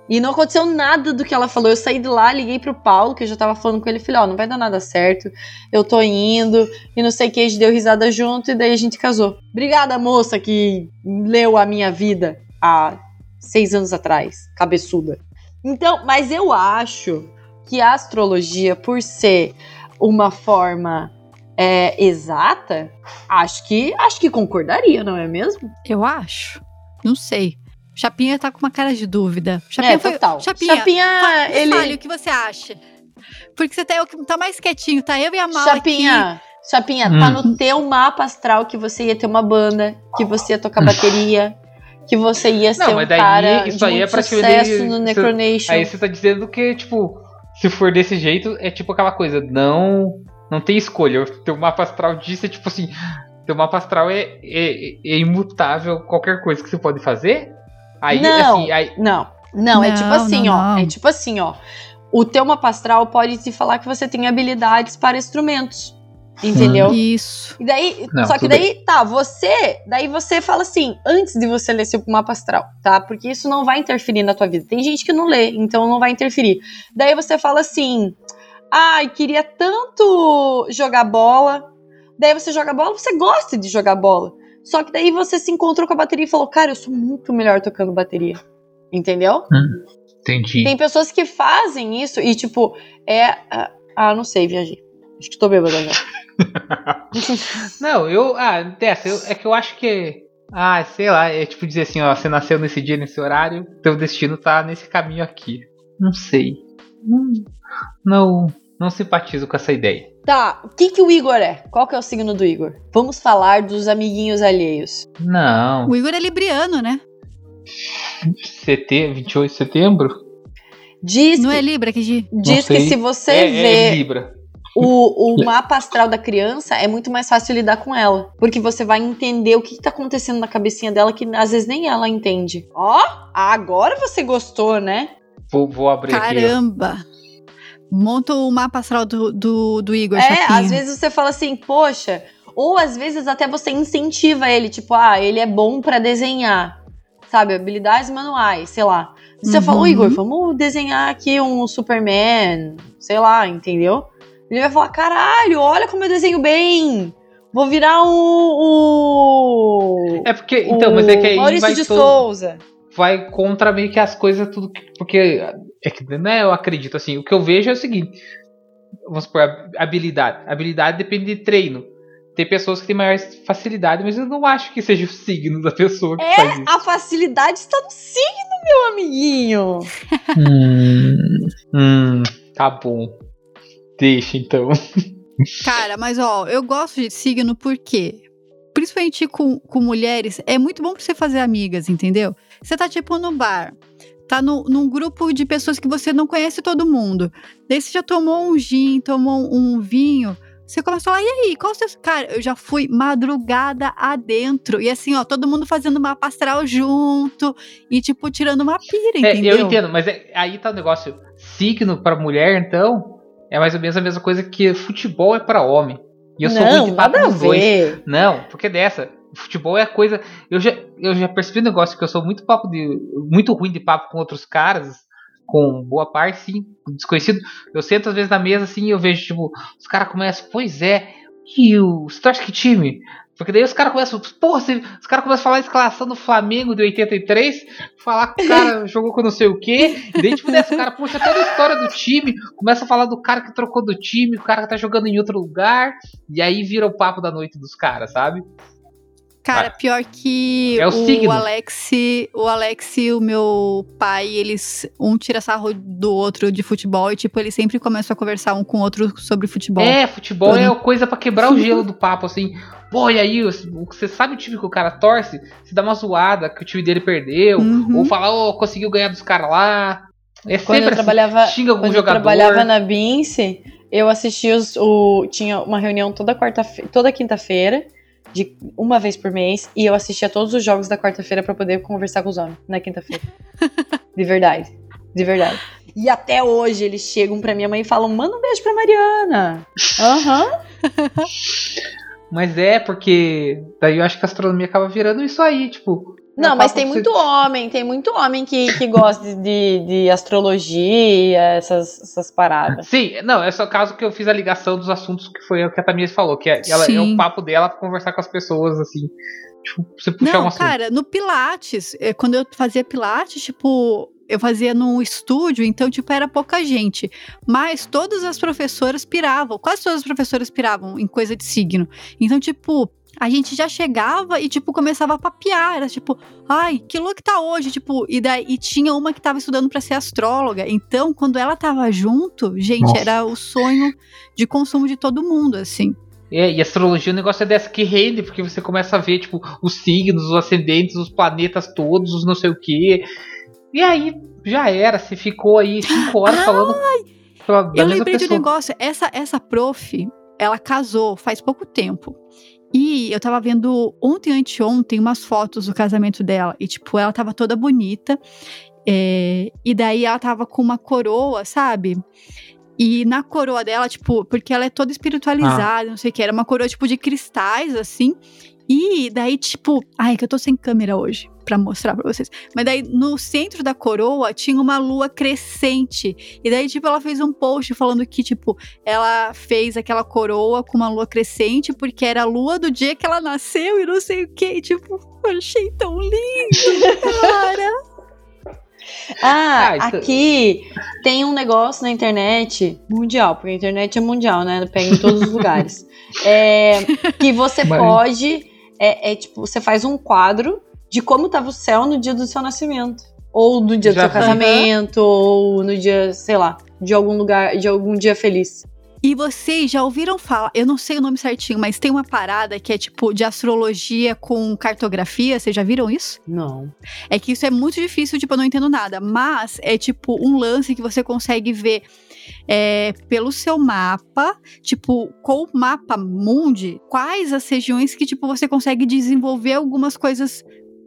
E não aconteceu nada do que ela falou. Eu saí de lá, liguei pro Paulo, que eu já tava falando com ele. Falei: Ó, oh, não vai dar nada certo. Eu tô indo. E não sei o que. A gente deu risada junto. E daí a gente casou. Obrigada, moça, que leu a minha vida há seis anos atrás. Cabeçuda. Então, mas eu acho que a astrologia, por ser uma forma é, exata, acho que acho que concordaria, não é mesmo? Eu acho. Não sei. Chapinha tá com uma cara de dúvida. Chapinha é, foi... total. Chapinha, Chapinha fa ele... fale o que você acha. Porque você tá, tá mais quietinho, tá eu e a Mala Chapinha, aqui. Chapinha, Hum. tá no teu mapa astral que você ia ter uma banda, que você ia tocar bateria, que você ia ser Não, um mas daí cara isso de aí é sucesso no Necronation. Aí você tá dizendo que, tipo, se for desse jeito, é tipo aquela coisa, não não tem escolha. Teu mapa astral disso é tipo assim, teu mapa astral é, é, é imutável, qualquer coisa que você pode fazer. Aí, Não. assim, aí, Não, não, é Não, tipo assim, não, ó. não. É tipo assim, ó. O teu mapa astral pode te falar que você tem habilidades para instrumentos. Entendeu? Isso. E daí, Não, só que daí, tá, você, daí você fala assim, antes de você ler seu mapa astral, tá? Porque isso não vai interferir na tua vida. Tem gente que não lê, então não vai interferir. Daí você fala assim, ai, queria tanto jogar bola. Daí você joga bola, você gosta de jogar bola. Só que daí você se encontrou com a bateria e falou, cara, eu sou muito melhor tocando bateria. Entendeu? entendi. Tem pessoas que fazem isso e, tipo, é. Ah, ah, não sei, viajei. Acho que tô bêbada já. Não, eu. Ah, dessa, eu- é que eu acho que. Ah, sei lá, é tipo dizer assim, ó, você nasceu nesse dia, nesse horário, teu destino tá nesse caminho aqui. Não sei. Não, não, não simpatizo com essa ideia. Tá, o que, que o Igor é? Qual que é o signo do Igor? Vamos falar dos amiguinhos alheios. Não. O Igor é libriano, né? CT, 28 de setembro? Diz, Não que, é Libra que de... diz que se você é, vê é Libra. o, o mapa astral da criança, é muito mais fácil lidar com ela. Porque você vai entender o que, que tá acontecendo na cabecinha dela que às vezes nem ela entende. Ó, agora você gostou, né? Vou, vou abrir aqui. ó. Caramba! Monta o mapa astral do, do, do Igor É, Chapinha. às vezes você fala assim, poxa, ou às vezes até você incentiva ele, tipo, ah, ele é bom pra desenhar, sabe, habilidades manuais, sei lá. Você Uhum. falou, Igor, vamos desenhar aqui um Superman, sei lá, entendeu? Ele vai falar, caralho, olha como eu desenho bem, vou virar um... um É porque, então, mas é que aí Maurício vai, de todo- Souza. Vai contra meio que as coisas, tudo. que- Porque, é que, né, eu acredito, assim, o que eu vejo é o seguinte: vamos supor, hab- habilidade. Habilidade depende de treino. Tem pessoas que têm maior facilidade, mas eu não acho que seja o signo da pessoa que É, faz isso. A facilidade está no signo, meu amiguinho. Hum, hum, tá bom. Deixa então. Cara, mas ó, eu gosto de signo porque, principalmente com, com mulheres, é muito bom pra você fazer amigas, entendeu? Você tá tipo no bar, tá no, num grupo de pessoas que você não conhece todo mundo. Daí você já tomou um gin, tomou um vinho. Você começa a falar, e aí, qual o seu. Cara, eu já fui madrugada adentro. E assim, ó, todo mundo fazendo uma astral junto e, tipo, tirando uma pira, É, entendeu? eu entendo, mas é- aí tá o negócio. Signo pra mulher, então, é mais ou menos a mesma coisa que futebol é pra homem. E eu sou não, muito de nada a dois. ver. Não, porque dessa. Futebol é coisa. Eu já, eu já percebi um negócio que eu sou muito papo de. muito ruim de papo com outros caras, com boa parte, sim, desconhecido. Eu sento às vezes na mesa assim e eu vejo, tipo, os caras começam, pois é, e o. Você torce que time? Porque daí os caras começam, porra, você- os caras começam a falar a escalação do Flamengo de 83, falar que o cara jogou com não sei o quê, e daí tipo dessa, o cara puxa toda a história do time, começa a falar do cara que trocou do time, o cara que tá jogando em outro lugar, e aí vira o papo da noite dos caras, sabe? Cara, pior que É o o, signo. Alex, o Alex e o meu pai, eles um tira sarro do outro de futebol e tipo, eles sempre começam a conversar um com o outro sobre futebol. É, futebol Todo- é coisa pra quebrar o gelo do papo, assim. Pô, e aí, você sabe o time que o cara torce? Se dá uma zoada que o time dele perdeu, Uhum. ou falar, ô, conseguiu ganhar dos caras lá. É Quando sempre eu assim, trabalhava, xinga algum quando eu jogador. trabalhava na Bince, eu assistia os, o. Tinha uma reunião toda quarta toda quinta-feira, de uma vez por mês, e eu assistia todos os jogos da quarta-feira pra poder conversar com os homens na quinta-feira. de verdade. De verdade. E até hoje eles chegam pra minha mãe e falam: manda um beijo pra Mariana. Aham. Mas é, porque daí eu acho que a astronomia acaba virando isso aí, tipo. Não, é mas tem muito você- homem, tem muito homem que, que gosta de, de astrologia, essas, essas paradas. Sim, não, é só o caso que eu fiz a ligação dos assuntos que foi o que a Tamires falou, que é, ela, é o papo dela pra conversar com as pessoas, assim. Tipo, você puxar um Não, assunto. cara, no Pilates, eh, quando eu fazia Pilates, tipo, eu fazia num estúdio, então, tipo, era pouca gente. Mas todas as professoras piravam, quase todas as professoras piravam em coisa de signo. Então, tipo, a gente já chegava e, tipo, começava a papear. Era tipo, ai, que look tá hoje? Tipo, e daí e tinha uma que tava estudando pra ser astróloga. Então, quando ela tava junto, gente, Nossa. era o sonho de consumo de todo mundo, assim. É, e astrologia, o negócio é dessa que rende, porque você começa a ver, tipo, os signos, os ascendentes, os planetas todos, os não sei o quê. E aí, já era, você ficou aí cinco horas falando pela, da Eu lembrei de um pessoa. negócio. Essa, essa prof, ela casou faz pouco tempo. E eu tava vendo ontem, anteontem, umas fotos do casamento dela. E, tipo, ela tava toda bonita. é, e daí ela tava com uma coroa, sabe? E na coroa dela, tipo, porque ela é toda espiritualizada, não sei o que, era uma coroa, tipo, de cristais, assim. E daí, tipo, ai, que eu tô sem câmera hoje pra mostrar pra vocês. Mas daí, no centro da coroa, tinha uma lua crescente. E daí, tipo, ela fez um post falando que, tipo, ela fez aquela coroa com uma lua crescente porque era a lua do dia que ela nasceu e não sei o que. Tipo, eu achei tão lindo, cara. Ah, Ah, isso- aqui tem um negócio na internet mundial, porque a internet é mundial, né? Pega em todos os lugares. É, que você Mas- pode. É, é tipo, você faz um quadro de como tava o céu no dia do seu nascimento. Ou no dia do Já seu vi. casamento, ou no dia, sei lá, de algum lugar, de algum dia feliz. E vocês já ouviram falar, eu não sei o nome certinho, mas tem uma parada que é tipo de astrologia com cartografia, vocês já viram isso? Não. É que isso é muito difícil, tipo, eu não entendo nada. Mas é tipo um lance que você consegue ver é, pelo seu mapa, tipo, com o mapa mundi, quais as regiões que, tipo, você consegue desenvolver algumas coisas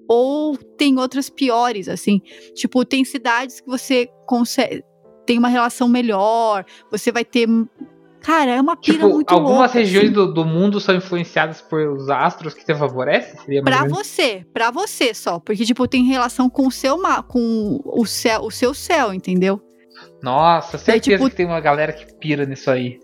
ou tem outras piores, assim. Tipo, tem cidades que você consegue. Tem uma relação melhor, você vai ter. Cara, é uma pira Tipo, muito algumas louca, regiões assim. do, do mundo são influenciadas por os astros que te favorecem? Seria Pra você, pra você só. Porque, tipo, tem relação com o seu com o, céu, o seu céu, entendeu? Nossa, certeza tipo- que tem uma galera que pira nisso aí.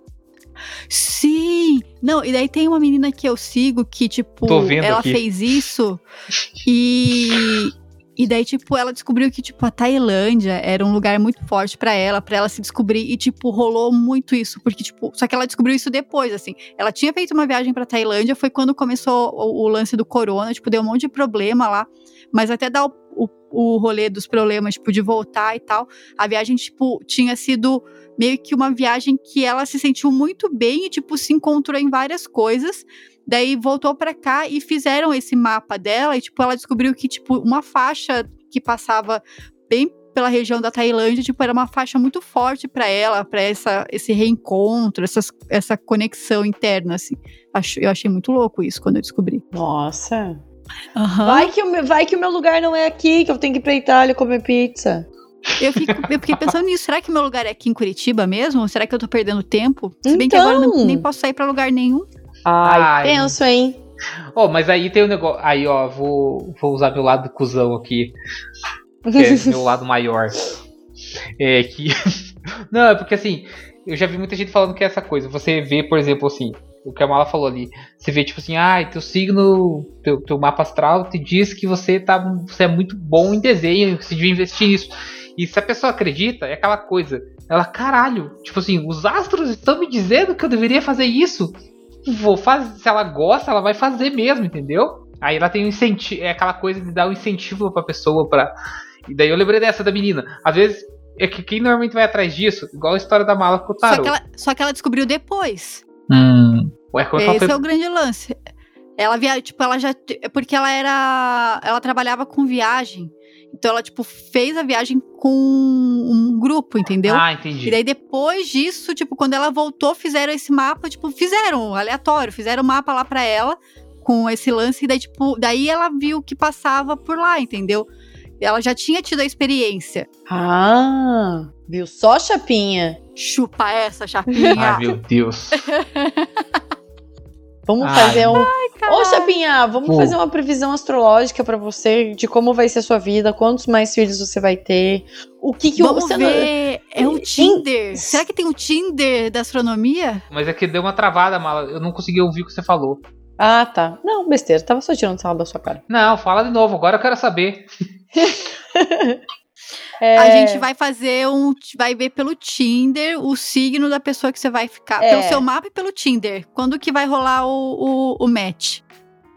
Sim! Não, e daí tem uma menina que eu sigo que, tipo, Tô vendo ela aqui. fez isso e. E daí, tipo, ela descobriu que, tipo, a Tailândia era um lugar muito forte pra ela, pra ela se descobrir. E, tipo, rolou muito isso. Porque, tipo, só que ela descobriu isso depois, assim. Ela tinha feito uma viagem pra Tailândia, foi quando começou o, o lance do corona, tipo, deu um monte de problema lá. Mas até dar o, o, o rolê dos problemas, tipo, de voltar e tal, a viagem, tipo, tinha sido meio que uma viagem que ela se sentiu muito bem e, tipo, se encontrou em várias coisas. Daí voltou pra cá e fizeram esse mapa dela e, tipo, ela descobriu que, tipo, uma faixa que passava bem pela região da Tailândia, tipo, era uma faixa muito forte pra ela, pra essa, esse reencontro, essas, essa conexão interna, assim. Acho, eu achei muito louco isso quando eu descobri. Nossa. Aham. Vai, que o meu, vai que o meu lugar não é aqui, que eu tenho que ir pra Itália comer pizza. Eu, fico, eu fiquei pensando nisso. Será que meu lugar é aqui em Curitiba mesmo? Ou será que eu tô perdendo tempo? Se bem que agora eu Então. não- nem posso sair pra lugar nenhum. Ai, Ai. penso, hein? Oh, mas aí tem um negócio. Aí, ó, vou, vou usar meu lado cuzão aqui. Que é meu lado maior. É que. Não, é porque assim, eu já vi muita gente falando que é essa coisa. Você vê, por exemplo, assim, o que a Mala falou ali. Você vê, tipo assim, ah, teu signo, teu, teu mapa astral te diz que você, tá, você é muito bom em desenho, que você devia investir nisso. E se a pessoa acredita, é aquela coisa. Ela, caralho, tipo assim, os astros estão me dizendo que eu deveria fazer isso. Vou fazer, se ela gosta, ela vai fazer mesmo, entendeu? Aí ela tem um incentivo, é aquela coisa de dar um incentivo pra pessoa pra. E daí eu lembrei dessa da menina. Às vezes, é que quem normalmente vai atrás disso, igual a história da mala com o Só tarô. que, ela, só que ela descobriu depois. Hum. Ué, como Esse foi... é o grande lance. Ela via, tipo, ela já. é Porque ela era. Ela trabalhava com viagem. Então ela, tipo, fez a viagem com um grupo, entendeu? Ah, entendi. E daí depois disso, tipo, quando ela voltou, fizeram esse mapa, tipo, fizeram aleatório, fizeram o mapa lá pra ela com esse lance e daí tipo, daí ela viu que passava por lá, entendeu? Ela já tinha tido a experiência. Ah, viu só, Chapinha? Chupa essa, chapinha. Ai, meu Deus. Vamos Ai, fazer um. Caralho. Ô, Chapinha, vamos Pô. fazer uma previsão astrológica pra você de como vai ser a sua vida, quantos mais filhos você vai ter, o que que o- Vamos você não- ver. É o Tinder. Será que tem o Tinder da astronomia? Mas é que deu uma travada, mala. Eu não consegui ouvir o que você falou. Ah, tá. Não, besteira, tava só tirando sarro da sua cara. Não, fala de novo, agora eu quero saber. É, A gente vai fazer um. Vai ver pelo Tinder o signo da pessoa que você vai ficar. É. Pelo seu mapa e pelo Tinder. Quando que vai rolar o, o, o match?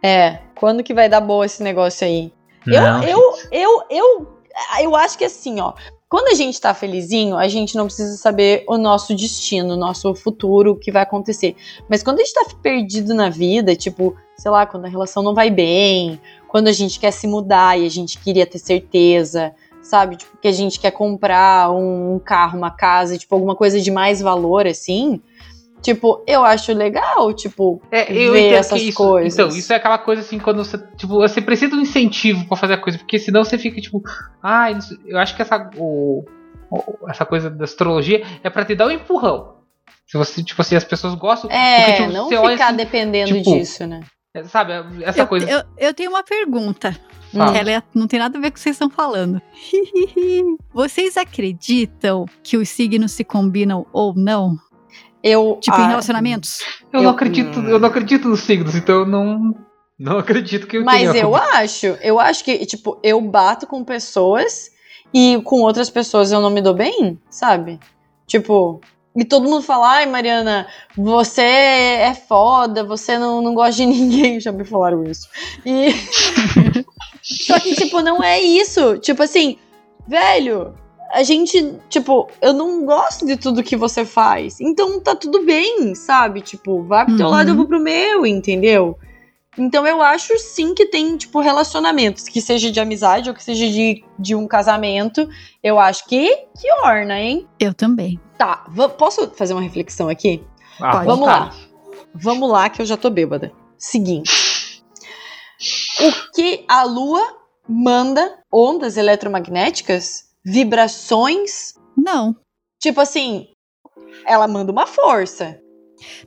É, quando que vai dar boa esse negócio aí? Não, eu, eu, eu, eu acho que assim, ó. Quando a gente tá felizinho, a gente não precisa saber o nosso destino, o nosso futuro, o que vai acontecer. Mas quando a gente tá perdido na vida, tipo, sei lá, quando a relação não vai bem, quando a gente quer se mudar e a gente queria ter certeza, sabe? Tipo, que a gente quer comprar um, carro, uma casa, tipo, alguma coisa de mais valor, assim. Tipo, eu acho legal, tipo, É, eu ver essas isso, coisas. Então, isso é aquela coisa assim, quando você, tipo, você precisa de um incentivo pra fazer a coisa, porque senão você fica tipo, sei- eu acho que essa, o- o- essa coisa da astrologia é pra te dar um empurrão. Se você, tipo assim, as pessoas gostam, é, porque tipo, não você ficar olha assim, dependendo tipo, disso, né? é, sabe, essa eu, coisa. eu, eu tenho uma pergunta. Fala. Ela é- não tem nada a ver com o que vocês estão falando. vocês acreditam que os signos se combinam ou não? Eu, Tipo, em ah, relacionamentos? eu, eu- não acredito, eu não acredito nos signos, então eu não não acredito que eu Mas tenha. eu acho, eu acho que, tipo, eu bato com pessoas e com outras pessoas eu não me dou bem, sabe? Tipo, e todo mundo fala, ai, Mariana, você é foda, você não, não gosta de ninguém, já me falaram isso. E. Só que, tipo, não é isso. Tipo assim, velho, a gente, tipo, eu não gosto de tudo que você faz. Então tá tudo bem, sabe? Tipo, vai pro teu Uhum. lado, eu vou pro meu, entendeu? Então eu acho sim que tem, tipo, relacionamentos, que seja de amizade ou que seja de, de um casamento. Eu acho que, que orna, hein? Eu também. Tá, posso fazer uma reflexão aqui? Ah, Pode. Vamos lá. vontade. Vamos lá, que eu já tô bêbada. Seguinte. O que a Lua manda ondas eletromagnéticas, vibrações, Não. tipo assim, ela manda uma força.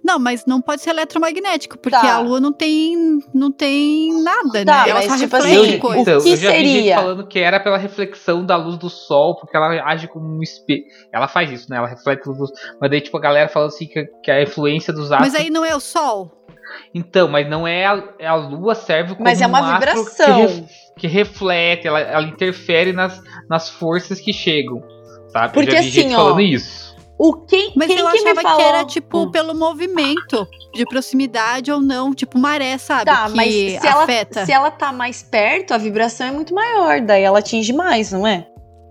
Não, mas não pode ser eletromagnético, porque Tá. a Lua não tem, não tem nada, Tá, né? Ela mas só tipo reflete assim, coisa. então, o que eu já vi gente seria? falando que era pela reflexão da luz do sol, porque ela age como um espelho. Ela faz isso, né? Ela reflete a luz. Mas daí, tipo, a galera falando assim que, que a influência dos astros. Mas aí não é o Sol? Então, mas não é a, é a lua serve como Mas é uma um astro vibração. Que, ref- que reflete, ela, ela interfere nas, nas forças que chegam. Sabe? Porque eu já vi gente assim, ó, falando isso. O quem, Mas quem eu que achava que era, tipo, Hum. pelo movimento de proximidade ou não. Tipo, maré, sabe? Tá, que mas se ela, afeta. se ela tá mais perto, a vibração é muito maior, daí ela atinge mais, não é?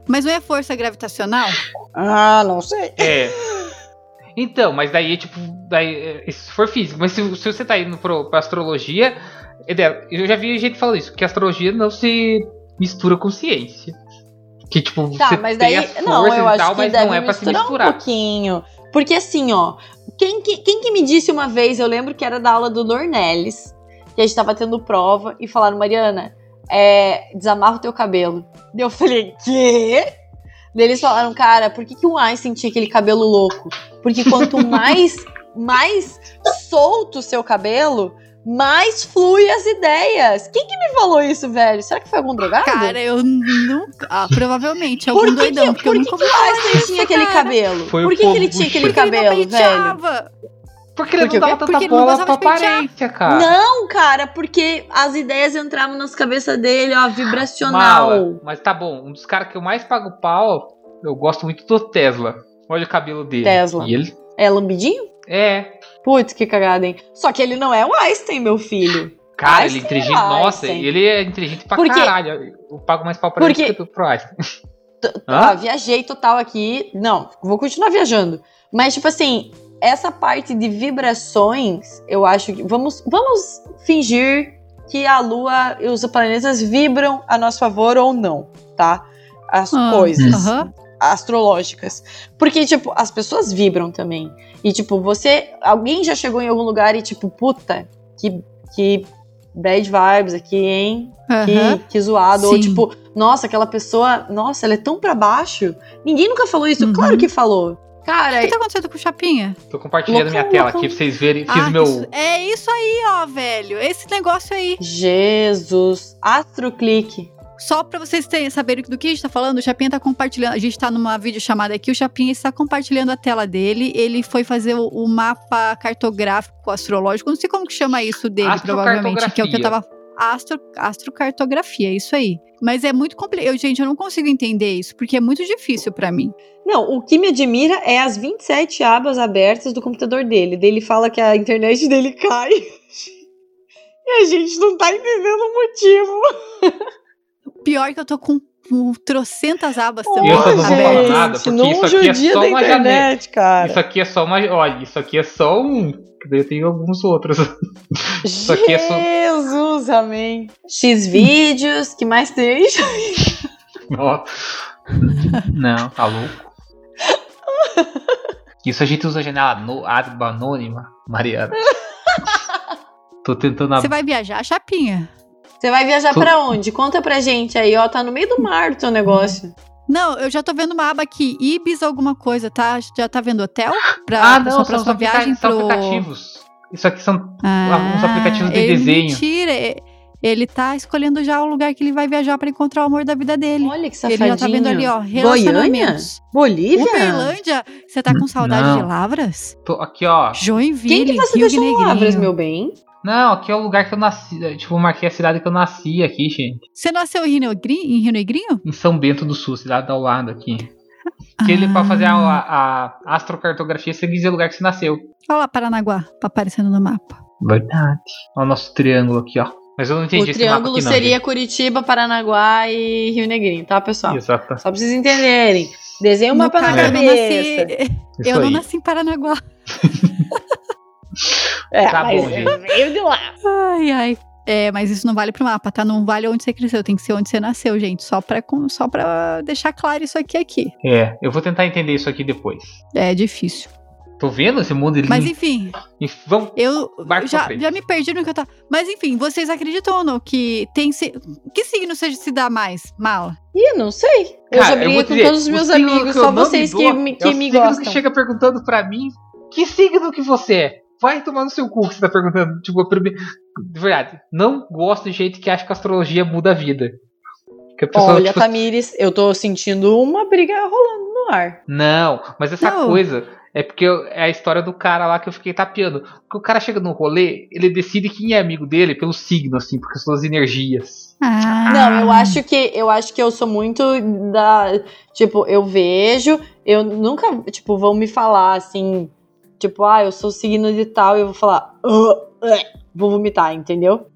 Mas não é força gravitacional? Ah, não sei. É. Então, mas daí, tipo, daí, é, se for físico, mas se, se você tá indo pro, pra astrologia, eu já vi gente falando isso, que astrologia não se mistura com ciência. Que, tipo, Tá, você mas tem daí. as Não, eu e acho tal, que mas deve não é pra se misturar um pouquinho. Porque assim, ó, quem que, quem que me disse uma vez, eu lembro que era da aula do Dornelles, que a gente tava tendo prova e falaram, Mariana, é, desamarra o teu cabelo. Daí eu falei, quê? Eles falaram, cara, por que, que o Einstein tinha aquele cabelo louco? Porque quanto mais, mais solto o seu cabelo, mais flui as ideias. Quem que me falou isso, velho? Será que foi algum drogado? Cara, eu nunca. Ah, provavelmente algum Por que, doidão, que, porque eu por nunca que, que ouvi o Einstein tinha aquele cabelo? Foi por que, que ele tinha aquele cabelo, velho? Porque ele Porque não dava tanta Porque ele não bola pra aparência, cara. Não, cara, porque as ideias entravam nas cabeças dele, ó, vibracional. Mala. Mas tá bom, um dos caras que eu mais pago pau, eu gosto muito do Tesla. Olha o cabelo dele. Tesla. E ele. É lambidinho? É. Putz, que cagada, hein? Só que ele não é o Einstein, meu filho. Cara, Ah, ele é sei inteligente. lá, Nossa, Einstein. ele é inteligente pra Porque- caralho. Eu pago mais pau pra ele Porque- do que pro Einstein. Ah, viajei total aqui. Não, vou continuar viajando. Mas, tipo assim, essa parte de vibrações, eu acho que. Vamos, vamos fingir que a Lua e os planetas vibram a nosso favor ou não, tá? As Ah, coisas astrológicas. Porque, tipo, as pessoas vibram também. E, tipo, você. Alguém já chegou em algum lugar e, tipo, puta, que. que bad vibes aqui, hein? Que, aham. que zoado. Ou Sim. tipo, nossa, aquela pessoa, nossa, ela é tão pra baixo. Ninguém nunca falou isso. Uhum. Claro que falou. Cara, O que tá acontecendo com o Chapinha? Tô compartilhando minha Loucão, tela loucão. aqui pra vocês verem. Fiz Ah, meu. isso- é isso aí, ó, velho. Esse negócio aí. Jesus. Astroclique. Só pra vocês terem, saberem do que a gente tá falando, o Chapinha tá compartilhando. A gente tá numa videochamada aqui, o Chapinha está compartilhando a tela dele. Ele foi fazer o, o mapa cartográfico astrológico. Não sei como que chama isso dele, provavelmente. Que é o que eu tava. Astro, astrocartografia, isso aí. Mas é muito complicado. Gente, eu não consigo entender isso, porque é muito difícil pra mim. Não, o que me admira é as 27 abas abertas do computador dele. Ele fala que a internet dele cai. E a gente não tá entendendo o motivo. Pior que eu tô com trocentas abas também. eu só não vou falar abertas. nada, porque não isso aqui é judia só da uma internet, cara. Isso aqui é só uma. Olha, isso aqui é só um. Eu tenho alguns outros. Isso aqui é só- Jesus, amém. X vídeos, que mais tem? Não, tá louco. Isso a gente usa janela no, aba anônima, Mariana. Tô tentando Você ab... vai viajar, Chapinha? Você vai viajar pra onde? Conta pra gente aí, ó. Tá no meio do mar o teu negócio. Não, eu já tô vendo uma aba aqui, Ibis alguma coisa, tá? Já tá vendo hotel? Pra, Ah, pra não, sua são, próxima são aplica- viagem são pro... aplicativos. Isso aqui são. Ah, alguns aplicativos de ele- desenho. Mentira, é- ele tá escolhendo já o lugar que ele vai viajar pra encontrar o amor da vida dele. Olha que ele safadinho. já tá vendo ali, ó, Goiânia? Bolívia? Uberlândia? Você tá com saudade Não. de Lavras? Tô, aqui, ó. Joinville, Quem que você Rio deixou Negrinho. Lavras, meu bem? Não, aqui é o lugar que eu nasci. é, Tipo, eu marquei a cidade que eu nasci aqui, gente. Você nasceu em Rio, Negri- em Rio Negrinho? Em São Bento do Sul, cidade ao lado aqui. Que ele, pra fazer a, a, a astrocartografia, você diz o lugar que você nasceu. Olha lá, Paranaguá, tá aparecendo no mapa. Verdade. Olha o nosso triângulo aqui, ó. Mas eu não entendi o esse mapa triângulo aqui, não. seria Curitiba, Paranaguá e Rio Negrinho, tá, pessoal? Exato. Só pra vocês entenderem. Desenha o mapa na caso, eu não cabeça. nasci, eu não nasci em Paranaguá. É, Tá mas bom, gente. ele veio de lá. Ai, ai. É, mas isso não vale pro mapa, tá? Não vale onde você cresceu, tem que ser onde você nasceu, gente. Só pra, só pra deixar claro isso aqui aqui. É, eu vou tentar entender isso aqui depois. É difícil. Tô vendo esse mundo? Ele Mas enfim, Vamos. eu já, já me perdi no que eu tava. Mas enfim, vocês acreditam ou não que tem. Se... Que signo você se dá mais? Mala? Ih, não sei. Eu Cara, já briguei com dizer, todos os meus amigos, que só vocês me que dou me, é que o me signo gostam. que chega perguntando pra mim que signo que você é. Vai tomar no seu cu que você tá perguntando. Tipo, a primeira... de verdade, não gosto de gente que acha que a astrologia muda a vida. Que a pessoa, Olha, tipo, Tamires, eu tô sentindo uma briga rolando no ar. Não, mas essa Não. coisa é porque eu- é a história do cara lá que eu fiquei tapeando. Porque o cara chega no rolê, ele decide quem é amigo dele pelo signo, assim, porque são as energias. Ah. Não, eu acho que eu acho que eu sou muito da, tipo, eu vejo, eu nunca, tipo, vão me falar assim, tipo, ah, eu sou signo de tal, e eu vou falar, vou vomitar, entendeu?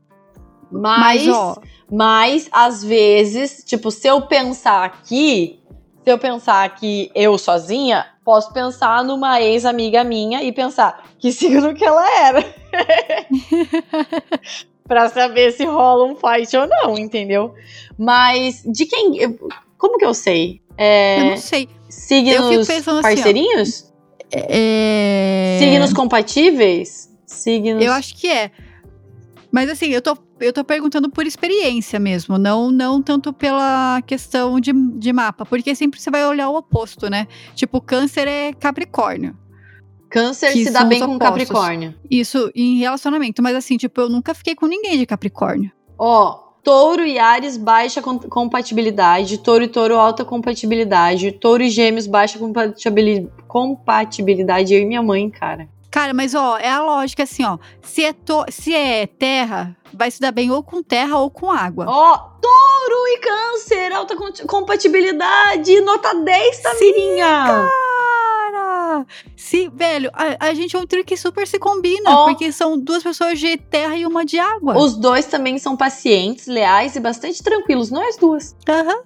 Mas, Mas, ó, mas às vezes, tipo, se eu pensar aqui, se eu pensar que eu sozinha, posso pensar numa ex-amiga minha e pensar que signo que ela era. pra saber se rola um fight ou não, entendeu? Mas de quem. eu- Como que eu sei? eu É, não sei. signos pensando assim, ó. parceirinhos? É... Signos compatíveis? Signos. Eu acho que é. Mas assim, eu tô, eu tô perguntando por experiência mesmo, não, não tanto pela questão de, de mapa, porque sempre você vai olhar o oposto, né? Tipo, câncer é Capricórnio. Câncer se dá bem com. Capricórnio. Isso em relacionamento, mas assim, tipo, eu nunca fiquei com ninguém de Capricórnio. Ó, touro e Ares, baixa com- compatibilidade. Touro e touro, alta compatibilidade. Touro e gêmeos, baixa compatibili- compatibilidade. Eu e minha mãe, cara. Cara, mas ó, é a lógica assim, ó. Se é, to- se é terra, vai se dar bem ou com terra ou com água. Ó, touro e câncer, alta compatibilidade. Nota 10, Tamirinha. Cara! Ah, sim, velho, a, a gente é um trio que super se combina, Ó. porque são duas pessoas de terra e uma de água. Os dois também são pacientes, leais e bastante tranquilos, nós duas. Aham,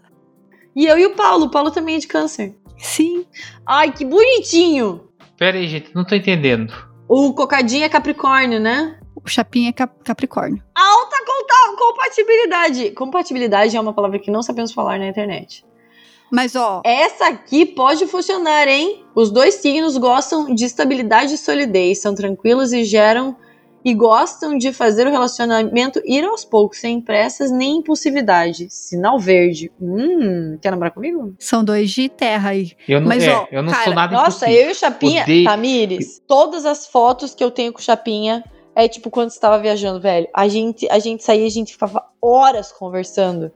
E eu e o Paulo, o Paulo também é de câncer. sim. Ai, que bonitinho! Pera aí, gente, não tô entendendo. O cocadinho é Capricórnio, né? O Chapinha é cap- Capricórnio. Alta compatibilidade. Compatibilidade é uma palavra que não sabemos falar na internet. Mas, ó, Essa aqui pode funcionar, hein? Os dois signos gostam de estabilidade e solidez, são tranquilos e geram e gostam de fazer o relacionamento ir aos poucos, sem pressas nem impulsividade. Sinal verde. Hum, quer namorar comigo? são dois de terra aí. Eu não, Mas, é, ó, eu não cara, sou nada Nossa, impossível. eu e o Chapinha, Odeio. Tamires, todas as fotos que eu tenho com o Chapinha é tipo quando você tava viajando, velho. A gente, a gente saía, a gente ficava horas conversando.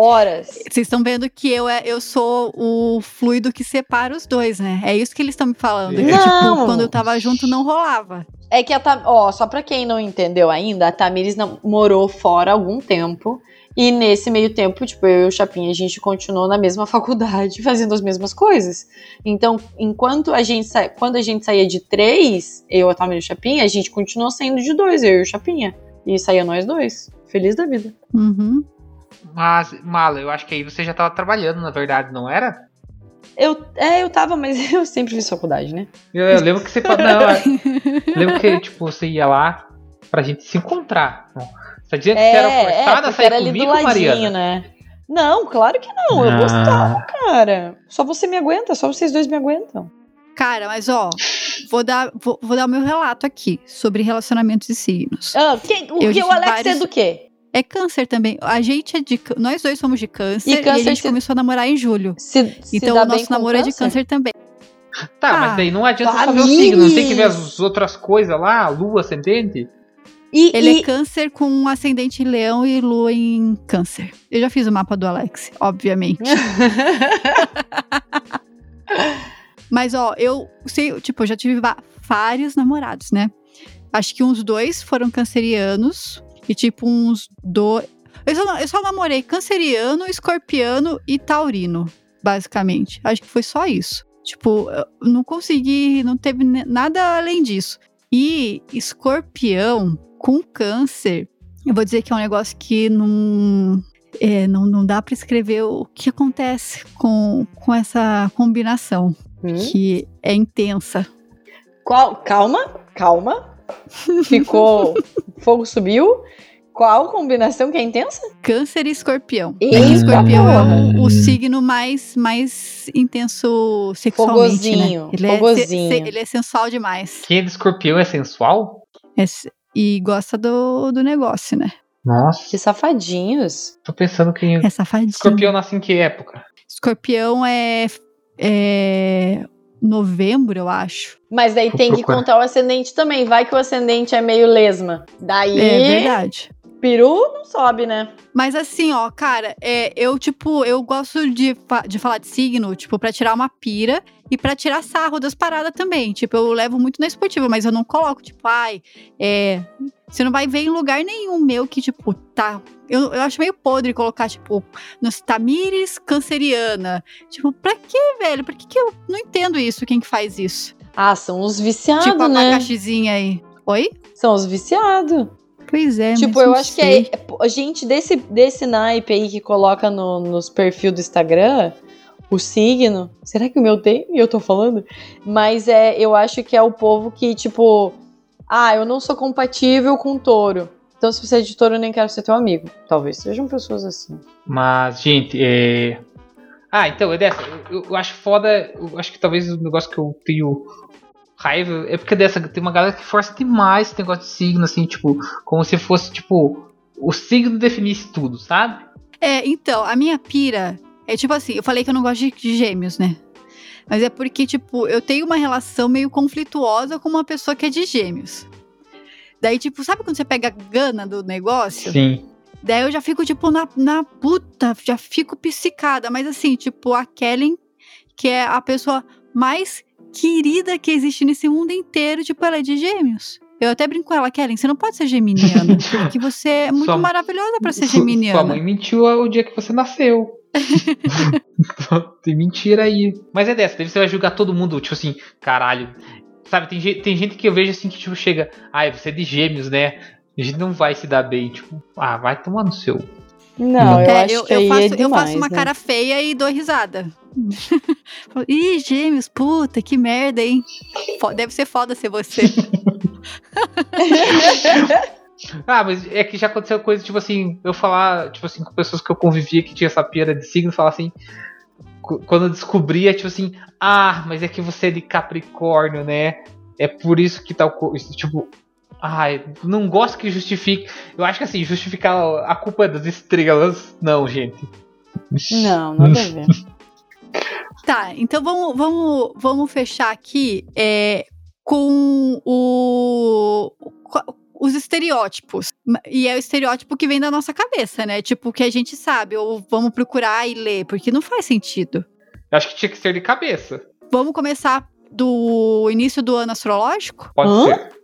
Horas. Vocês estão vendo que eu, é, eu sou o fluido que separa os dois, né? É isso que eles estão me falando. Que, Não. tipo, quando eu tava junto, não rolava. É que a Tam... Ó, só pra quem não entendeu ainda, a Tamires nam- morou fora algum tempo. E nesse meio tempo, tipo, eu e o Chapinha, a gente continuou na mesma faculdade, fazendo as mesmas coisas. Então, enquanto a gente sa... quando a gente saía de três, eu, a Tamires e o Chapinha, a gente continuou saindo de dois, eu e o Chapinha. E saía nós dois. Feliz da vida. Uhum. Mas, Mala, eu acho que aí você já tava trabalhando, na verdade, não era? Eu, é, eu tava, mas eu sempre fiz faculdade, né? Eu, eu lembro que você. Não, eu lembro que tipo, você ia lá pra gente se encontrar. Você dizia que você era forçada a É, porque sair era ali comigo, do ladinho, Mariana? né? Não, claro que não. Eu Ah. gostava, cara. Só você me aguenta, só vocês dois me aguentam. Cara, mas ó, vou dar, vou, vou dar o meu relato aqui sobre relacionamentos e signos. Ah, quem, o Eu que o Alex vários- é do quê? É câncer também. A gente é de. Nós dois somos de câncer E e, câncer a gente se- começou a namorar em julho. Se, se Então dá o nosso namoro é de câncer também. Tá, Ah, mas daí não adianta só ver o signo, não tem que ver as outras coisas lá, lua, ascendente? E, Ele e- é câncer com um ascendente em leão e lua em câncer. Eu já fiz o mapa do Alex, obviamente. Mas, ó, eu sei, tipo, eu já tive vários namorados, né? Acho que uns dois foram cancerianos e, tipo, uns dois. Eu só, eu só namorei canceriano, escorpiano e taurino, basicamente. Acho que foi só isso. Tipo, eu não consegui, não teve nada além disso. E escorpião com câncer, eu vou dizer que é um negócio que não. é, não, não dá pra escrever o que acontece com, com essa combinação, Hum? que é intensa. Qual? Calma, calma. Ficou. Fogo subiu. Qual combinação que é intensa? Câncer e escorpião. É que escorpião é o, o signo mais, mais intenso sexualmente, Fogozinho, né? Ele é, se- fogozinho. se- ele é sensual demais. Quem é de escorpião é sensual? É e gosta do, do negócio, né? Nossa, Que safadinhos. tô pensando que É safadinho. escorpião nasce em que época? Escorpião é, é novembro, eu acho. Mas daí Vou tem que procurar. contar o ascendente também. Vai que o ascendente é meio lesma. Daí, É verdade. Peru não sobe, né? Mas assim, ó, cara, é, eu, tipo, eu gosto de, de falar de signo, tipo, pra tirar uma pira e pra tirar sarro das paradas também. Tipo, eu levo muito na esportiva, mas eu não coloco, tipo, ai, é. Você não vai ver em lugar nenhum meu que, tipo, tá. Eu, eu acho meio podre colocar, tipo, nos Tamires canceriana. Tipo, pra quê, velho? Por que, que eu não entendo isso? Quem que faz isso? Ah, são os viciados, tipo, a né? abacaxizinha aí. Oi? São os viciados. Pois é, tipo, eu acho sei. que é, é- gente desse, desse naipe aí que coloca no, nos perfil do Instagram o signo. Será que o meu tem? E eu tô falando? Mas é, eu acho que é o povo que, tipo, ah, eu não sou compatível com touro. Então, se você é de touro, eu nem quero ser teu amigo. Talvez sejam pessoas assim. Mas, gente, é. Ah, então, é dessa. Eu, eu acho foda. Eu acho que talvez o negócio que eu tenho raiva é porque dessa. Tem uma galera que força demais esse negócio de signo, assim, tipo, como se fosse, tipo, o signo definisse tudo, sabe? É, então, a minha pira é tipo assim, eu falei que eu não gosto de, de gêmeos, né? Mas é porque, tipo, eu tenho uma relação meio conflituosa com uma pessoa que é de gêmeos. Daí, tipo, sabe quando você pega a gana do negócio? Sim. Daí eu já fico, tipo, na, na puta, já fico psicada. Mas assim, tipo, a Kellen, que é a pessoa mais querida que existe nesse mundo inteiro, ela é de gêmeos. Eu até brinco com ela, Kellen, você não pode ser geminiana, porque você é muito Sua- maravilhosa pra ser geminiana. Sua mãe mentiu o dia que você nasceu. tem mentira aí. Mas é dessa, daí você vai julgar todo mundo, tipo assim, caralho. Sabe, tem, tem gente que eu vejo assim que tipo chega, ai, você é de gêmeos, né? A gente não vai se dar bem, tipo, ah, vai tomar no seu. Não, eu é, acho eu, que eu faço, é demais, eu faço uma né? cara feia e dou risada. Ih, gêmeos, puta, que merda, hein? Deve ser foda ser você. ah, mas é que já aconteceu coisa, tipo assim, eu falar, tipo assim, com pessoas que eu convivia que tinha essa pira de signo, falar assim, quando eu descobria, tipo assim, ah, mas é que você é de Capricórnio, né? É por isso que tal coisa, tipo, ai, não gosto que justifique. Eu acho que assim, justificar a culpa das estrelas, não, gente. Não, nada a ver. Tá, então vamos, vamos, vamos fechar aqui é, com o, os estereótipos. E é o estereótipo que vem da nossa cabeça, né? Tipo, que a gente sabe, ou vamos procurar e ler, porque não faz sentido. Eu acho que tinha que ser de cabeça. Vamos começar do início do ano astrológico? Pode Hã? ser.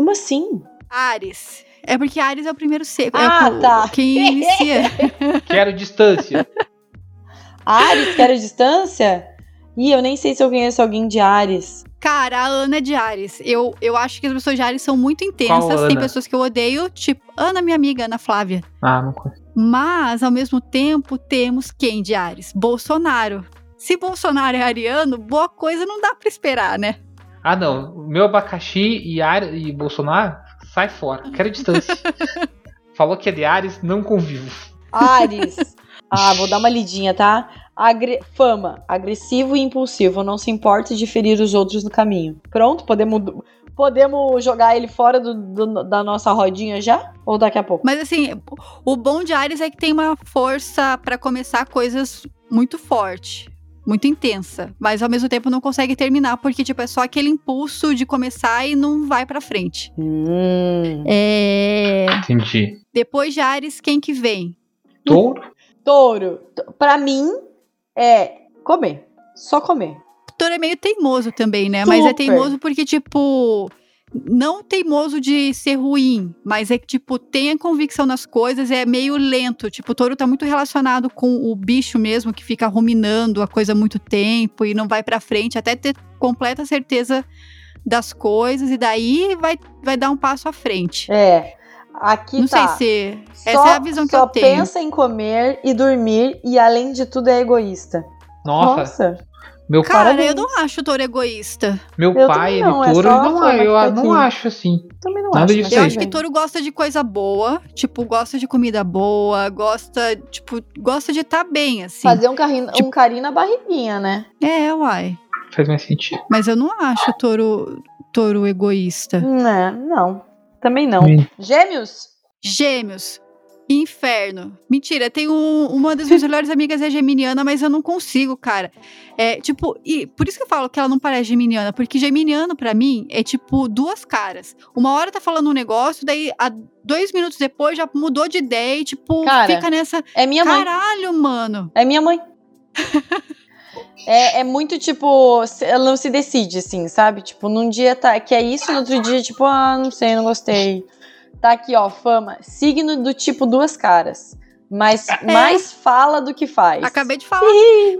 Como assim? Ares. É porque Ares é o primeiro seco. Ah, é o, tá. Quem inicia. Quero distância. Ares, quero distância? Ih, eu nem sei se eu conheço alguém de Ares. Cara, a Ana é de Ares. Eu, eu acho que as pessoas de Ares são muito intensas. Qual Tem Ana? pessoas que eu odeio, tipo, Ana, minha amiga, Ana Flávia. Ah, não conheço. Mas, ao mesmo tempo, temos quem de Ares? Bolsonaro. Se Bolsonaro é ariano, boa coisa não dá pra esperar, né? Ah, não. Meu abacaxi e, Ar... e Bolsonaro, sai fora. Quero distância. Falou que é de Ares, não convivo. Ares. ah, vou dar uma lidinha, tá? Agre- Fama, agressivo e impulsivo, não se importa de ferir os outros no caminho. Pronto, podemos, podemos jogar ele fora do- do- da nossa rodinha já? Ou daqui a pouco? Mas assim, o bom de Ares é que tem uma força pra começar coisas muito forte, muito intensa, mas ao mesmo tempo não consegue terminar porque tipo é só aquele impulso de começar e não vai pra frente. Hum. É... Entendi. Depois de Ares, quem que vem? Touro? Touro, pra mim é comer. Só comer. Touro é meio teimoso também, né? Mas é Super. teimoso porque tipo não teimoso de ser ruim, mas é que, tipo, tem a convicção nas coisas, é meio lento. Tipo, o touro tá muito relacionado com o bicho mesmo, que fica ruminando a coisa há muito tempo e não vai pra frente, até ter completa certeza das coisas, e daí vai, vai dar um passo à frente. É. Aqui não tá. sei se. Só- essa é a visão que só eu tenho. pensa em comer e dormir e além de tudo é egoísta. Nossa, Nossa. Meu, Cara, parabéns. eu não acho o touro egoísta. meu eu pai é não, é touro, só a eu não, eu tá não acho assim. Também não Nada acho. disso Eu aí. acho que touro gosta de coisa boa, tipo, gosta de comida boa, gosta, tipo, gosta de estar bem, assim. Fazer um carinho, Tipo- um carinho na barriguinha, né? É, uai. Faz mais sentido. Mas eu não acho o touro, touro egoísta. Né, não. Também não. Hum. Gêmeos? Gêmeos. Inferno. Mentira, tem um, uma das minhas melhores amigas é geminiana, mas eu não consigo, cara. É, tipo, e por isso que eu falo que ela não parece geminiana, porque geminiano, pra mim, é tipo duas caras. Uma hora tá falando um negócio, daí a dois minutos depois já mudou de ideia e, tipo, Cara, fica nessa. É minha mãe. Caralho, mano. É minha mãe. é, é muito tipo, ela não se decide, assim, sabe? Tipo, num dia tá que é isso, no outro dia, tipo, ah, não sei, não gostei. Tá aqui, ó, fama. Signo do tipo duas caras. Mas mais fala do que faz. Acabei de falar.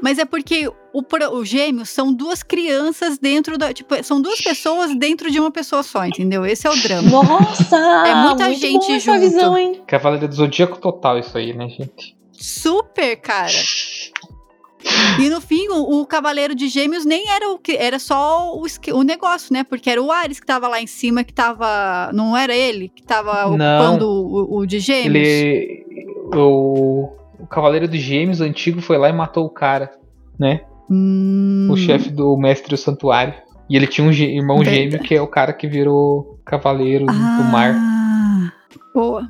Mas é porque o, o gêmeo são duas crianças dentro da. Tipo, são duas pessoas dentro de uma pessoa só, entendeu? Esse é o drama. Nossa! É muita muito gente boa essa junto. visão, hein? Cavaleiro do Zodíaco total isso aí, né, gente? Super, cara. E no fim, o, o Cavaleiro de Gêmeos nem era o que. Era só o, o negócio, né? Porque era o Ares que tava lá em cima, que tava. Não era ele que tava Não. ocupando o, o de Gêmeos? Ele. O, o Cavaleiro dos Gêmeos antigo foi lá e matou o cara, né? Hum, O chefe do Mestre do Santuário. E ele tinha um irmão Verdade. gêmeo que é o cara que virou Cavaleiro do Mar. Ah, boa.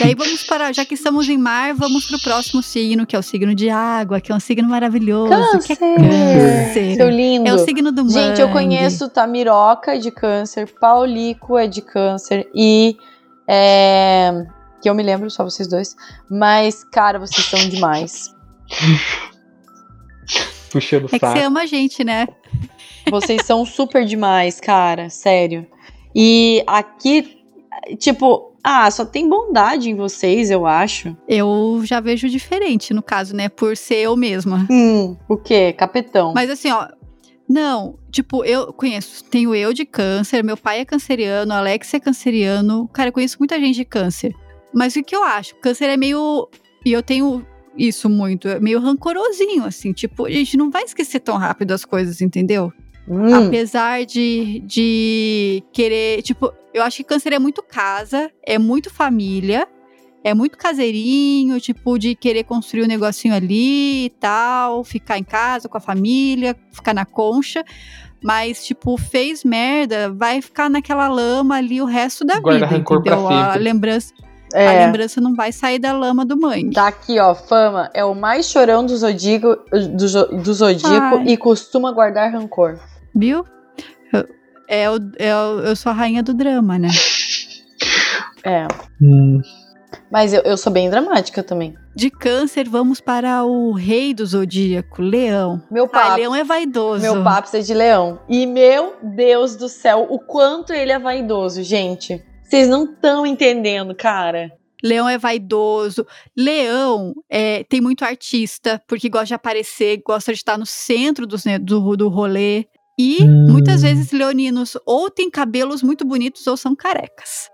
Daí vamos para, já que estamos em mar, vamos pro próximo signo, que é o signo de água, que é um signo maravilhoso. que é câncer. Seu lindo. É o signo do Gente, eu conheço Tamiroca de câncer, Paulico é de câncer e. é, que eu me lembro, só vocês dois. Mas, cara, vocês são demais. Puxando o É que saco. você ama a gente, né? Vocês são super demais, cara, sério. E aqui, tipo, Ah, só tem bondade em vocês, eu acho. Eu já vejo diferente, no caso, né? Por ser eu mesma. Hum, o quê? Capetão. Mas assim, ó. Não, tipo, eu conheço. Tenho eu de câncer, meu pai é canceriano, Alex é canceriano. Cara, eu conheço muita gente de câncer. Mas o que eu acho? Câncer é meio. E eu tenho isso muito, é meio rancorosinho, assim. Tipo, a gente não vai esquecer tão rápido as coisas, entendeu? Hum, Apesar de, de querer. Tipo, eu acho que câncer é muito casa, é muito família, é muito caseirinho, tipo, de querer construir um negocinho ali e tal, ficar em casa com a família, ficar na concha. Mas, tipo, fez merda, vai ficar naquela lama ali o resto da Guarda vida. rancor pra entendeu? A sempre. lembrança, a é. lembrança não vai sair da lama do mangue. Tá aqui, ó, fama. É o mais chorão do zodíaco, do, do zodíaco Ai. e costuma guardar rancor. Viu? Eu, é o, é o- eu sou a rainha do drama, né? É. Hum. Mas eu, eu sou bem dramática também. De câncer, vamos para o rei do zodíaco, leão. Meu Ah, papo. leão é vaidoso. Meu papo é de leão. E meu Deus do céu, o quanto ele é vaidoso, gente. Vocês não estão entendendo, cara. Leão é vaidoso. Leão é, tem muito artista, porque gosta de aparecer, gosta de estar no centro dos, né, do, do rolê. E Hum. muitas vezes leoninos ou têm cabelos muito bonitos ou são carecas.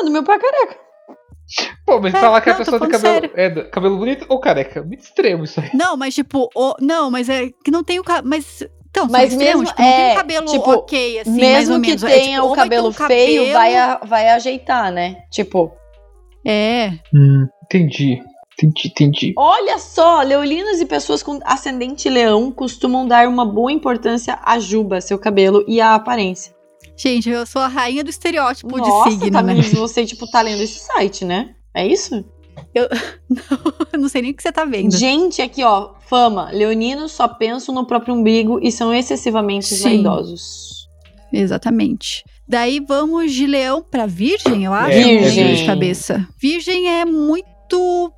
Mano, meu pai é careca. Pô, mas É, falar que a não, tô pessoa tem cabelo, é, do- cabelo bonito ou careca? Muito extremo isso aí. Não, mas tipo, o- não, mas é que não tem o cabelo. Mas. Então, Mas extremos, mesmo- tipo, não tem é, um cabelo tipo, ok, assim, mais ou Mesmo que menos. É, tenha tipo, o cabelo um feio, cabelo- vai, a- vai ajeitar, né? Tipo, É, Hum, entendi. Entendi, entendi. olha só, leolinos e pessoas com ascendente leão costumam dar uma boa importância à juba, seu cabelo e à aparência. gente, eu sou a rainha do estereótipo Nossa, de signo, tá né? Você, tipo, tá lendo esse site, né? É isso? Eu não sei nem o que você tá vendo. Gente, aqui, ó, fama. Leoninos só pensam no próprio umbigo e são excessivamente Sim. vaidosos. Exatamente. Daí vamos de leão pra virgem, eu acho. É, não lembro Virgem. de cabeça. Virgem é muito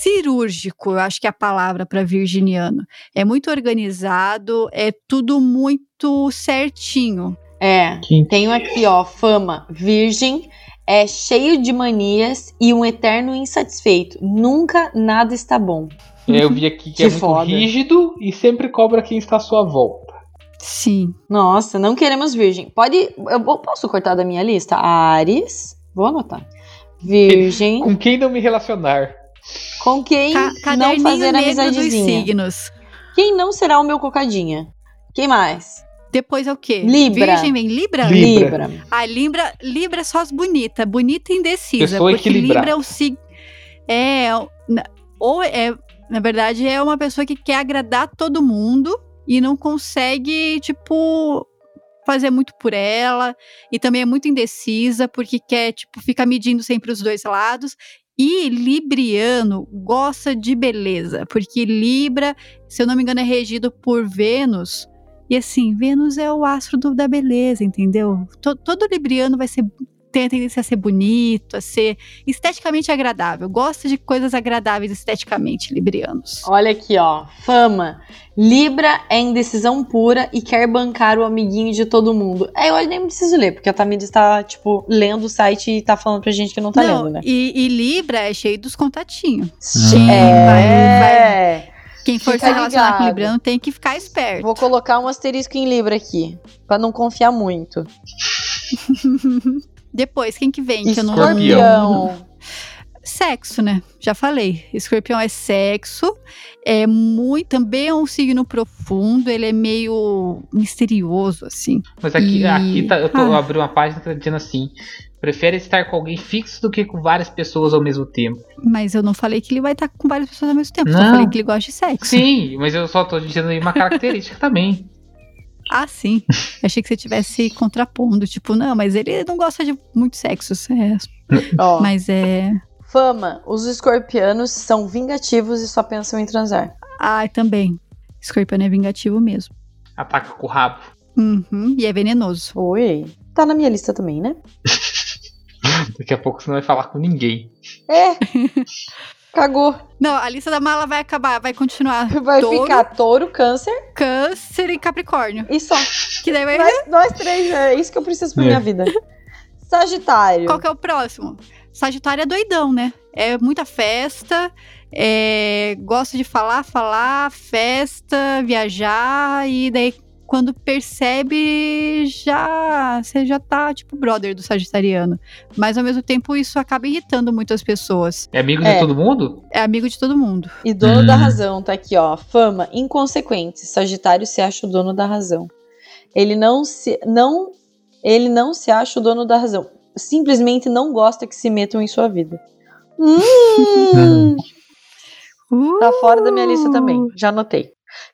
cirúrgico, eu acho que é a palavra para virginiano. É muito organizado, é tudo muito certinho. É. Tenho aqui, ó, fama. Virgem é cheio de manias e um eterno insatisfeito. Nunca nada está bom. Eu vi aqui que, Que é muito foda. rígido e sempre cobra quem está à sua volta. Sim. Nossa, não queremos virgem. Pode. Eu posso cortar da minha lista? Ares. Vou anotar. Virgem. Com quem não me relacionar? Com quem Ca não fazer amizadezinha? signos. Quem não será o meu cocadinha? Quem mais? Depois é o quê? Libra. Virgem vem Libra? Libra. A Libra, Libra é só as bonitas, bonita e indecisa. Pessoa porque. Libra é o signo. É. na- Ou é. Na verdade, é uma pessoa que quer agradar todo mundo e não consegue, tipo, fazer muito por ela. E também é muito indecisa, porque quer, tipo, fica medindo sempre os dois lados. E Libriano gosta de beleza, porque Libra, se eu não me engano, é regido por Vênus. E assim, Vênus é o astro do- da beleza, entendeu? To- todo Libriano vai ser tem a tendência a ser bonito, a ser esteticamente agradável. Gosta de coisas agradáveis esteticamente, Librianos. Olha aqui, ó. Fama. Libra é indecisão pura e quer bancar o amiguinho de todo mundo. É, eu nem preciso ler, porque a Tamires está, tipo, lendo o site e tá falando pra gente que não tá Não, lendo, né? e, e Libra é cheio dos contatinhos. Sim, é. Quem for Fica se relacionar com ligado. Libriano tem que ficar esperto. Vou colocar um asterisco em Libra aqui, pra não confiar muito. Depois, quem que vem? Que eu não- Escorpião. Sexo, né? Já falei. Escorpião é sexo. É muito. Também é um signo profundo. Ele é meio misterioso, assim. Mas aqui, E- aqui tá, eu tô, Ah. abri uma página que tá dizendo assim: prefere estar com alguém fixo do que com várias pessoas ao mesmo tempo. Mas eu não falei que ele vai estar com várias pessoas ao mesmo tempo. Só Não. falei que ele gosta de sexo. Sim, mas eu só tô dizendo aí uma característica também. Ah, sim. Achei que você estivesse contrapondo. Tipo, não, mas ele não gosta de muito sexo. É, Ó, mas é. Fama. Os escorpianos são vingativos e só pensam em transar. Ah, também. Escorpião é vingativo mesmo. Ataca com o rabo. Uhum, e é venenoso. Oi. Tá na minha lista também, né? Daqui a pouco você não vai falar com ninguém. É. Cagou. Não, a lista da mala vai acabar, vai continuar. Vai Touro. ficar touro, câncer Câncer e Capricórnio. e só. Que daí vai. Nós, nós três, é isso que eu preciso pra É. minha vida. Sagitário. Qual que é o próximo? Sagitário é doidão, né? É muita festa, é, gosta de falar, falar, festa, viajar, e daí quando percebe, já você já tá tipo brother do sagitariano. Mas ao mesmo tempo isso acaba irritando muitas pessoas. É amigo É. de todo mundo? É amigo de todo mundo. E dono da Hum. razão, tá aqui, ó. Fama, inconsequente. Sagitário se acha o dono da razão. Ele não se não ele não se acha o dono da razão. Simplesmente não gosta que se metam em sua vida. Hum, tá fora da minha lista também. Já anotei.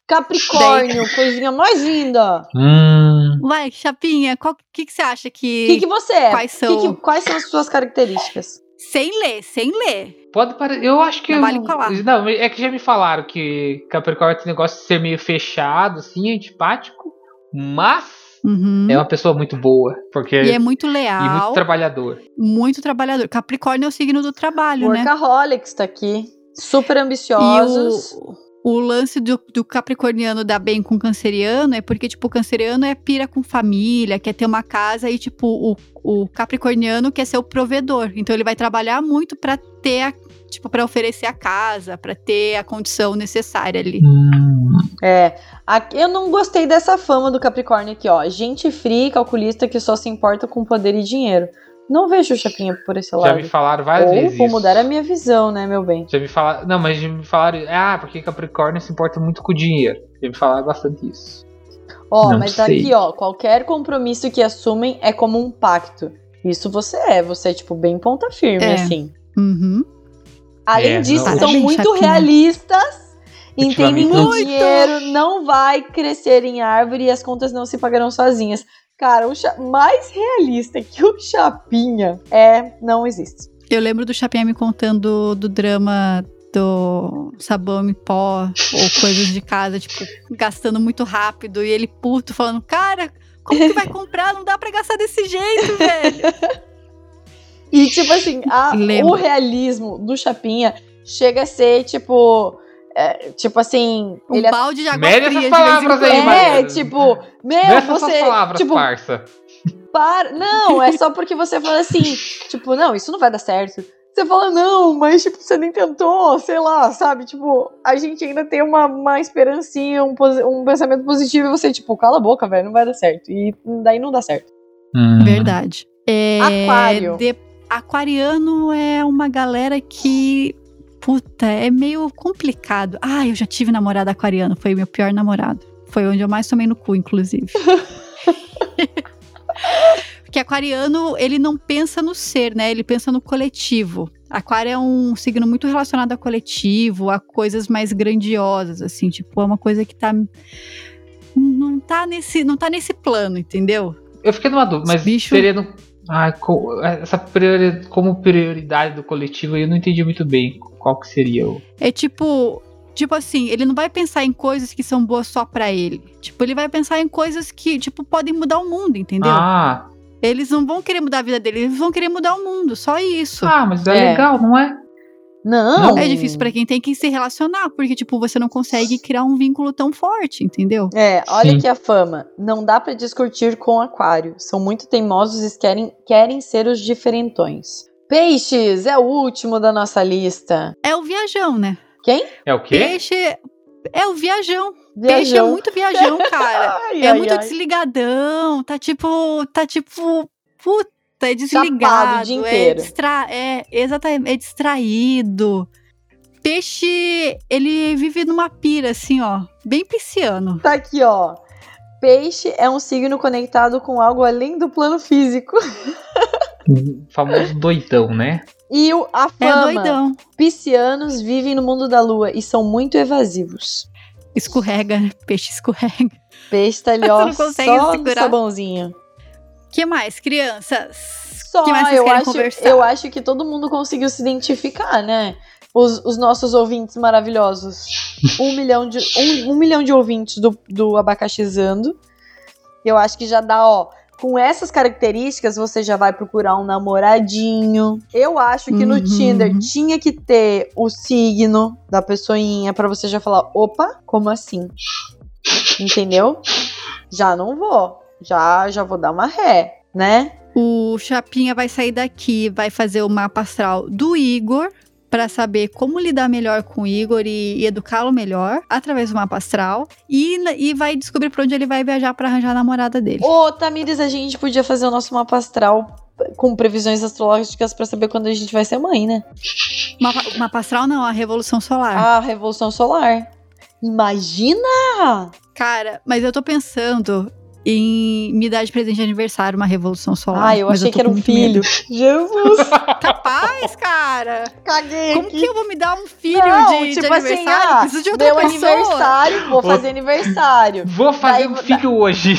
Capricórnio, coisinha mais linda. Hum. Vai, Chapinha, o que, que você acha O que. que, que você é? Quais Que são? que- quais são as suas características? Sem ler, sem ler. Pode parecer. Eu acho que. Não eu- vale colar. Não, é que já me falaram que Capricórnio tem negócio de ser meio fechado, assim, antipático. Mas Uhum. é uma pessoa muito boa. Porque. E é muito e leal, muito trabalhador. muito trabalhador. Capricórnio é o signo do trabalho, né? Workaholics tá aqui. Super E ambiciosos. o, o lance do, do capricorniano dar bem com o canceriano é porque, tipo, o canceriano é pira com família, quer ter uma casa e, tipo, o, o capricorniano quer ser o provedor. Então ele vai trabalhar muito pra ter, a, tipo, pra oferecer a casa, pra ter a condição necessária ali. É, aqui- eu não gostei dessa fama do Capricórnio aqui, ó. Gente fria e calculista que só se importa com poder e dinheiro. Não vejo o Chapinha por esse Já lado. me falaram várias Ou vezes. vou isso. mudar a minha visão, né, meu bem? Já me falaram. Não, mas já me falaram. Ah, porque Capricórnio se importa muito com o dinheiro. Já me falaram bastante isso. Ó, Não mas tá sei. aqui, ó. Qualquer compromisso que assumem é como um pacto. Isso você é. Você é, tipo, bem ponta firme, É. assim. Uhum. Além É, disso, não- são Parabéns, muito Chapinha. realistas. Entendem que o dinheiro não vai crescer em árvore e as contas não se pagarão sozinhas. Cara, o cha- mais realista que o Chapinha é, não existe. Eu lembro do Chapinha me contando do drama do sabão em pó ou coisas de casa, tipo, gastando muito rápido e ele puto falando, cara, como que vai comprar? Não dá pra gastar desse jeito, velho. E, tipo assim, a- o realismo do Chapinha chega a ser, tipo. É, tipo assim. Um ele é, balde de água Mede fria essas de vez em palavras aí, é, Mariana. tipo, meu, Nessas você. palavras, tipo, parça. para. Não, é só porque você fala assim, tipo, não, isso não vai dar certo. Você fala, não, mas tipo, você nem tentou, sei lá, sabe? Tipo, a gente ainda tem uma, uma esperancinha, um, um pensamento positivo e você, tipo, cala a boca, velho, não vai dar certo. E daí não dá certo. Hum. Verdade. É, Aquário. de- aquariano é uma galera que. Puta, é meio complicado. Ah, eu já tive namorado aquariano, foi meu pior namorado. Foi onde eu mais tomei no cu, inclusive. Porque aquariano, ele não pensa no ser, né? Ele pensa no coletivo. Aquário é um signo muito relacionado a coletivo, a coisas mais grandiosas, assim, tipo, é uma coisa que tá não tá nesse, não tá nesse plano, entendeu? Eu fiquei numa dúvida, mas bicho- seria no. Co- essa priori- como prioridade do coletivo eu não entendi muito bem qual que seria o. É tipo, tipo assim, ele não vai pensar em coisas que são boas só pra ele. Tipo, ele vai pensar em coisas que, tipo, podem mudar o mundo, entendeu? Ah, Eles não vão querer mudar a vida dele, eles vão querer mudar o mundo, só isso. ah, mas é, É. legal, não é? Não. É difícil pra quem tem que se relacionar, porque, tipo, você não consegue criar um vínculo tão forte, entendeu? É, olha Sim. aqui a fama. Não dá pra discutir com aquário. São muito teimosos e querem, querem ser os diferentões. Peixes é o último da nossa lista. É o viajão, né? Quem? É o quê? Peixe é o viajão. Peixe é muito viajão, cara. Ai, é ai, muito ai. desligadão, tá tipo, tá tipo, puta, é desligado, o dia é, inteiro. distra é exatamente, é distraído. Peixe, ele vive numa pira assim, ó, bem pisciano. Tá aqui, ó. Peixe é um signo conectado com algo além do plano físico. O famoso doidão, né? E o, a É fama. doidão. Piscianos vivem no mundo da lua e são muito evasivos. Escorrega, né? Peixe escorrega. Peixe tá ali, Você ó, não consegue só segurar. sabãozinho. que mais, crianças? Só, que mais eu acho, conversar? eu acho que todo mundo conseguiu se identificar, né? Os, os nossos ouvintes maravilhosos. Um milhão de, um, um milhão de ouvintes do, do Abacaxizando. Eu acho que já dá, ó. Com essas características, você já vai procurar um namoradinho. Eu acho que no Uhum. Tinder tinha que ter o signo da pessoinha pra você já falar: opa, como assim? Entendeu? Já não vou. Já, já vou dar uma ré, né? O Chapinha vai sair daqui, vai fazer o mapa astral do Igor para saber como lidar melhor com o Igor e, e educá-lo melhor através do mapa astral e, e vai descobrir para onde ele vai viajar para arranjar a namorada dele. Ô, Tamires, a gente podia fazer o nosso mapa astral com previsões astrológicas para saber quando a gente vai ser mãe, né? Mapa, mapa astral não, a revolução solar. A revolução solar. Imagina! Cara, mas eu tô pensando em me dar de presente de aniversário uma revolução solar. Ah, eu achei tô que era um filho. medo. Jesus! Capaz, cara! Caguei Como aqui. que eu vou me dar um filho Não, de, de tipo assim, aniversário? ah, Preciso de outra pessoa. aniversário, vou fazer aniversário. Vou fazer Daí- um filho hoje.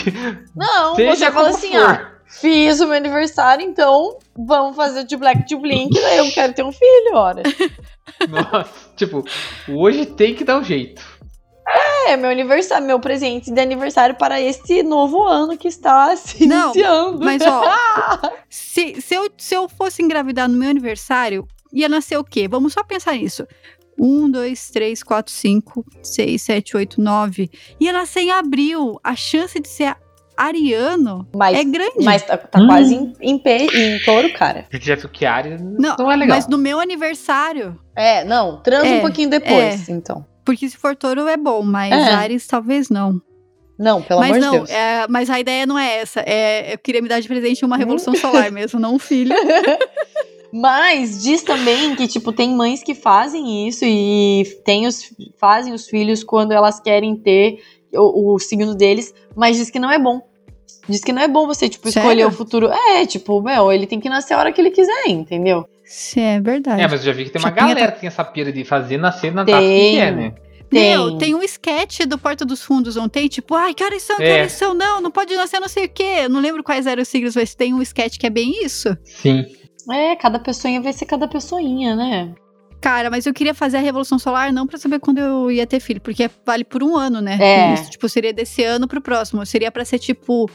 Não, Seja você fala assim, for. ah, fiz o meu aniversário, então vamos fazer de Black to Blink, daí eu quero ter um filho, ora. Nossa, tipo, hoje tem que dar um jeito. É, meu aniversário, meu presente de aniversário para este novo ano que está se Não, iniciando. Mas, ó, se, se, eu, se eu fosse engravidar no meu aniversário, ia nascer o quê? Vamos só pensar nisso. Um, dois, três, quatro, cinco, seis, sete, oito, nove. Ia nascer em abril. A chance de ser ariano Mas, é grande. mas tá, tá Hum. quase em, em, pe- em touro, cara. Gente já viu que a área não, não é legal. mas no meu aniversário. É, não, transa É, um pouquinho depois, então. Porque se for touro é bom, mas É. Ares talvez não. Não, pelo mas amor não, de Deus. é, mas a ideia não é essa. É, eu queria me dar de presente Hum. uma revolução solar mesmo, não um filho. Mas diz também que, tipo, tem mães que fazem isso e tem os, fazem os filhos quando elas querem ter o, o signo deles, mas diz que não é bom. Diz que não é bom você, tipo, Sério? escolher o futuro. É, tipo, meu, ele tem que nascer a hora que ele quiser, entendeu? Isso é verdade. É, mas eu já vi que tem uma Chapinha galera que tem essa pira de fazer nascer na data Tem. que é, né? Meu, Tem. tem um sketch do Porta dos Fundos, não tem? Tipo, ai, que horas são, que É. horas são? Não, não pode nascer não sei o quê. Eu não lembro quais eram os signos, mas tem um sketch que é bem isso. Sim. É, cada pessoinha vai ser cada pessoinha, né? Cara, mas eu queria fazer a Revolução Solar não pra saber quando eu ia ter filho, porque vale por um ano, né? É. Isso, tipo, seria desse ano pro próximo. Seria pra ser tipo,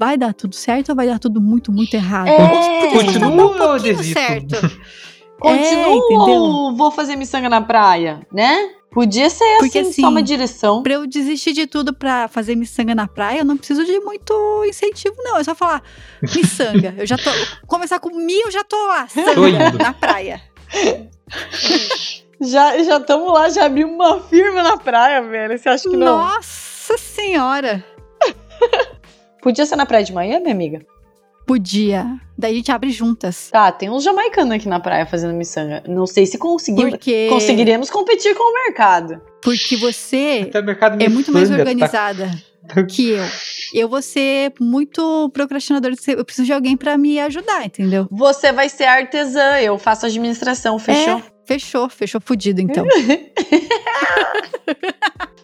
vai dar tudo certo ou vai dar tudo muito, muito errado? É. Continua um ou desisto? certo. Continua É, entendeu? ou vou fazer miçanga na praia, né? Podia ser Porque, assim, assim, só uma direção. Pra eu desistir de tudo pra fazer miçanga na praia, eu não preciso de muito incentivo, não. É só falar miçanga. eu já tô. Começar com mi, eu já tô lá, Tô indo. na praia. Já já estamos lá, já abrimos uma firma na praia, velho. Você acha que não? Nossa senhora! Podia ser na praia de manhã, minha amiga? Podia. Daí a gente abre juntas. Tá, tem uns jamaicanos aqui na praia fazendo miçanga. Não sei se conseguimos, Porque, conseguiremos competir com o mercado. porque você Até o mercado é muito mais tá? organizada que eu. Eu vou ser muito procrastinadora. Eu preciso de alguém pra me ajudar, entendeu? Você vai ser artesã, eu faço administração, fechou? É, fechou, fechou fudido, então.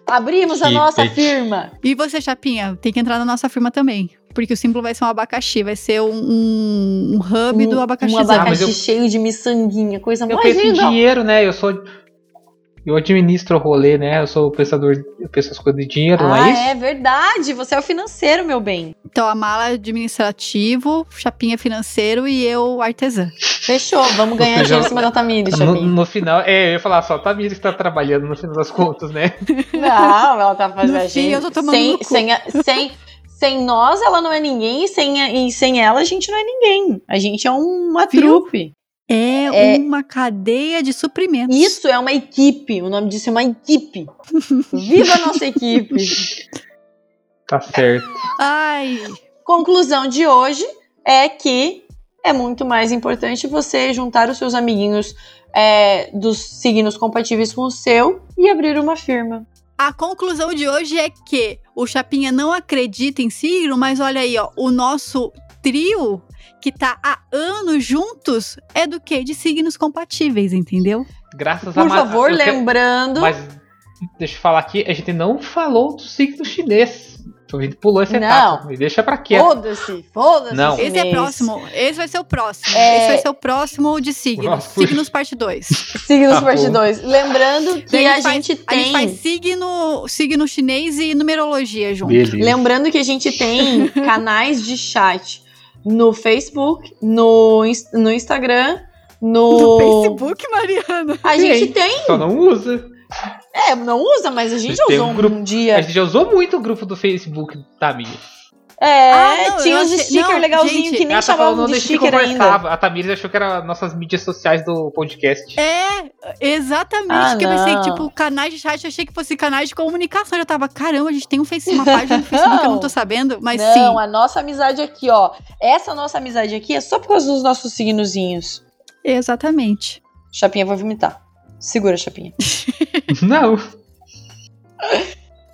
Abrimos a nossa firma. E você, Chapinha, tem que entrar na nossa firma também. Porque o símbolo vai ser um abacaxi, vai ser um, um, um hub do abacaxi. Um abacaxi Ah, eu- cheio de miçanguinha, coisa Eu mais penso em dinheiro, né? Eu sou. Eu administro o rolê, né? Eu sou o pensador, eu penso as coisas de dinheiro, não Ah, é isso? é verdade. Você é o financeiro, meu bem. Então, a mala administrativo, Chapinha financeiro e eu artesã. Fechou. Vamos ganhar dinheiro em cima da Tamires, No, Chapinha. no final, é, eu ia falar só, tá Miri que tá trabalhando no final das contas, né? Não, ela tá fazendo. No fim, eu tô tomando sem, no cu. sem, a- sem, sem nós, ela não é ninguém. E sem, a- e sem ela, a gente não é ninguém. A gente é uma Viu? trupe. É, É. uma cadeia de suprimentos. Isso é uma equipe. O nome disso é uma equipe. Viva a nossa equipe. Tá certo. Ai, Conclusão de hoje é que é muito mais importante você juntar os seus amiguinhos é, dos signos compatíveis com o seu e abrir uma firma. a conclusão de hoje é que o Chapinha não acredita em signo, mas olha aí, ó, o nosso trio que tá há anos juntos é do quê? De signos compatíveis, entendeu? Graças a Por favor, lembrando. Mas deixa eu falar aqui, a gente não falou do signo chinês. A gente pulou essa Não. etapa. E deixa pra quê? Foda-se, foda-se. Não. Esse é próximo. Esse vai ser o próximo. É. Esse vai ser o próximo de signos. Nossa, Signos parte 2. Signos Tá parte bom. 2. Lembrando que a a gente gente A gente tem. faz signo, signo chinês e numerologia junto. Beleza. Lembrando que a gente tem canais de chat no Facebook, no, no Instagram, no. Do Facebook, Mariana. A gente tem. Só não usa. É, não usa, mas a gente Tem usou um um, grupo- dia. A gente já usou muito o grupo do Facebook da minha. É, Ah, não, tinha uns achei- stickers não, legalzinhos gente, que nem tá chamavam falando de sticker ainda. A Tamires achou que era nossas mídias sociais do podcast. É, exatamente. Ah, que eu pensei, não. tipo, canais de chat, eu achei que fosse canais de comunicação. Eu já tava, caramba, a gente tem um face, uma página no Facebook que eu não tô sabendo. Mas não, sim, a nossa amizade aqui, ó. Essa nossa amizade aqui é só por causa dos nossos signozinhos. exatamente. Chapinha vai vomitar. Segura, Chapinha. Não.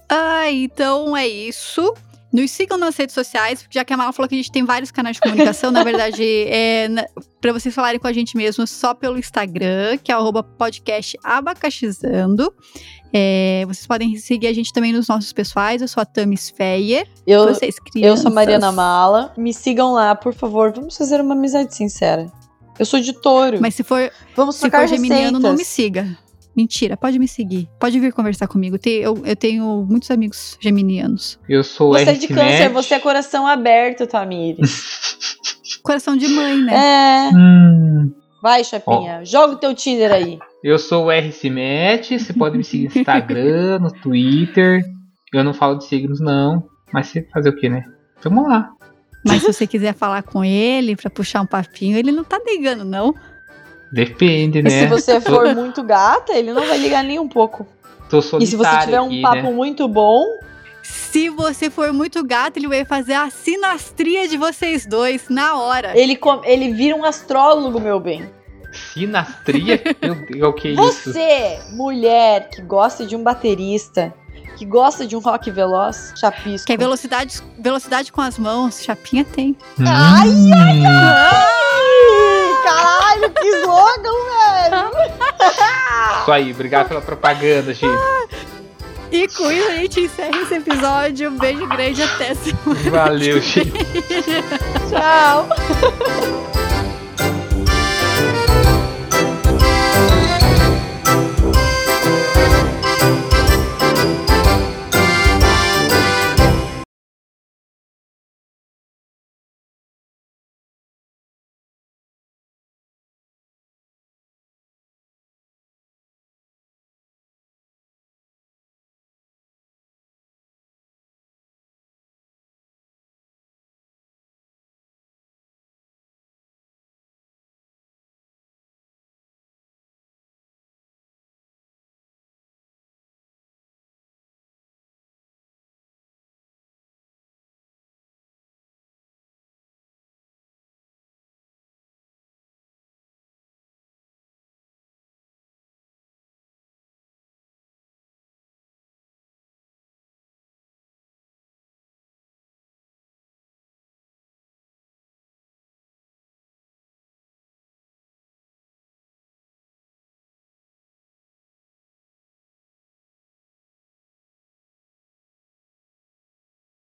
Ah, então é isso. Nos sigam nas redes sociais, já que a Mala falou que a gente tem vários canais de comunicação, na verdade, é na, pra vocês falarem com a gente mesmo só pelo Instagram, que é arroba podcast abacaxizando. É, vocês podem seguir a gente também nos nossos pessoais, eu sou a Tamis Feyer. Eu, Vocês, eu crianças. sou a Mariana Mala. Me sigam lá, por favor. Vamos fazer uma amizade sincera. Eu sou de touro. Mas se for, Vamos se for geminiano, não me siga. Mentira, pode me seguir. Pode vir conversar comigo. Tem- Eu, eu tenho muitos amigos geminianos. Eu sou o Você é de câncer, você é coração aberto, Tamires. Coração de mãe, né? é. Hum, Vai, Chapinha. Joga o teu Tinder aí. eu sou o RC Met. Você pode me seguir no Instagram, no Twitter. Eu não falo de signos, não. Mas você fazer o quê, né? Vamos lá. Mas se você quiser falar com ele pra puxar um papinho, ele não tá ligando, não. Depende, E né? se você for muito gata, ele não vai ligar nem um pouco. Tô E se você solitário tiver um aqui, papo né? muito bom, Se você for muito gato, ele vai fazer a sinastria de vocês dois na hora. ele, com- ele vira um astrólogo, meu bem. Sinastria? O que é isso? Você, mulher que gosta de um baterista, que gosta de um rock veloz, chapisco. Quer velocidade, velocidade com as mãos? Chapinha tem. Ai, Hum, Ai, caralho, que slogan, velho! Isso aí, obrigado pela propaganda, gente. E com isso a gente encerra esse episódio. Um beijo grande até semana. Valeu, gente. Tchau!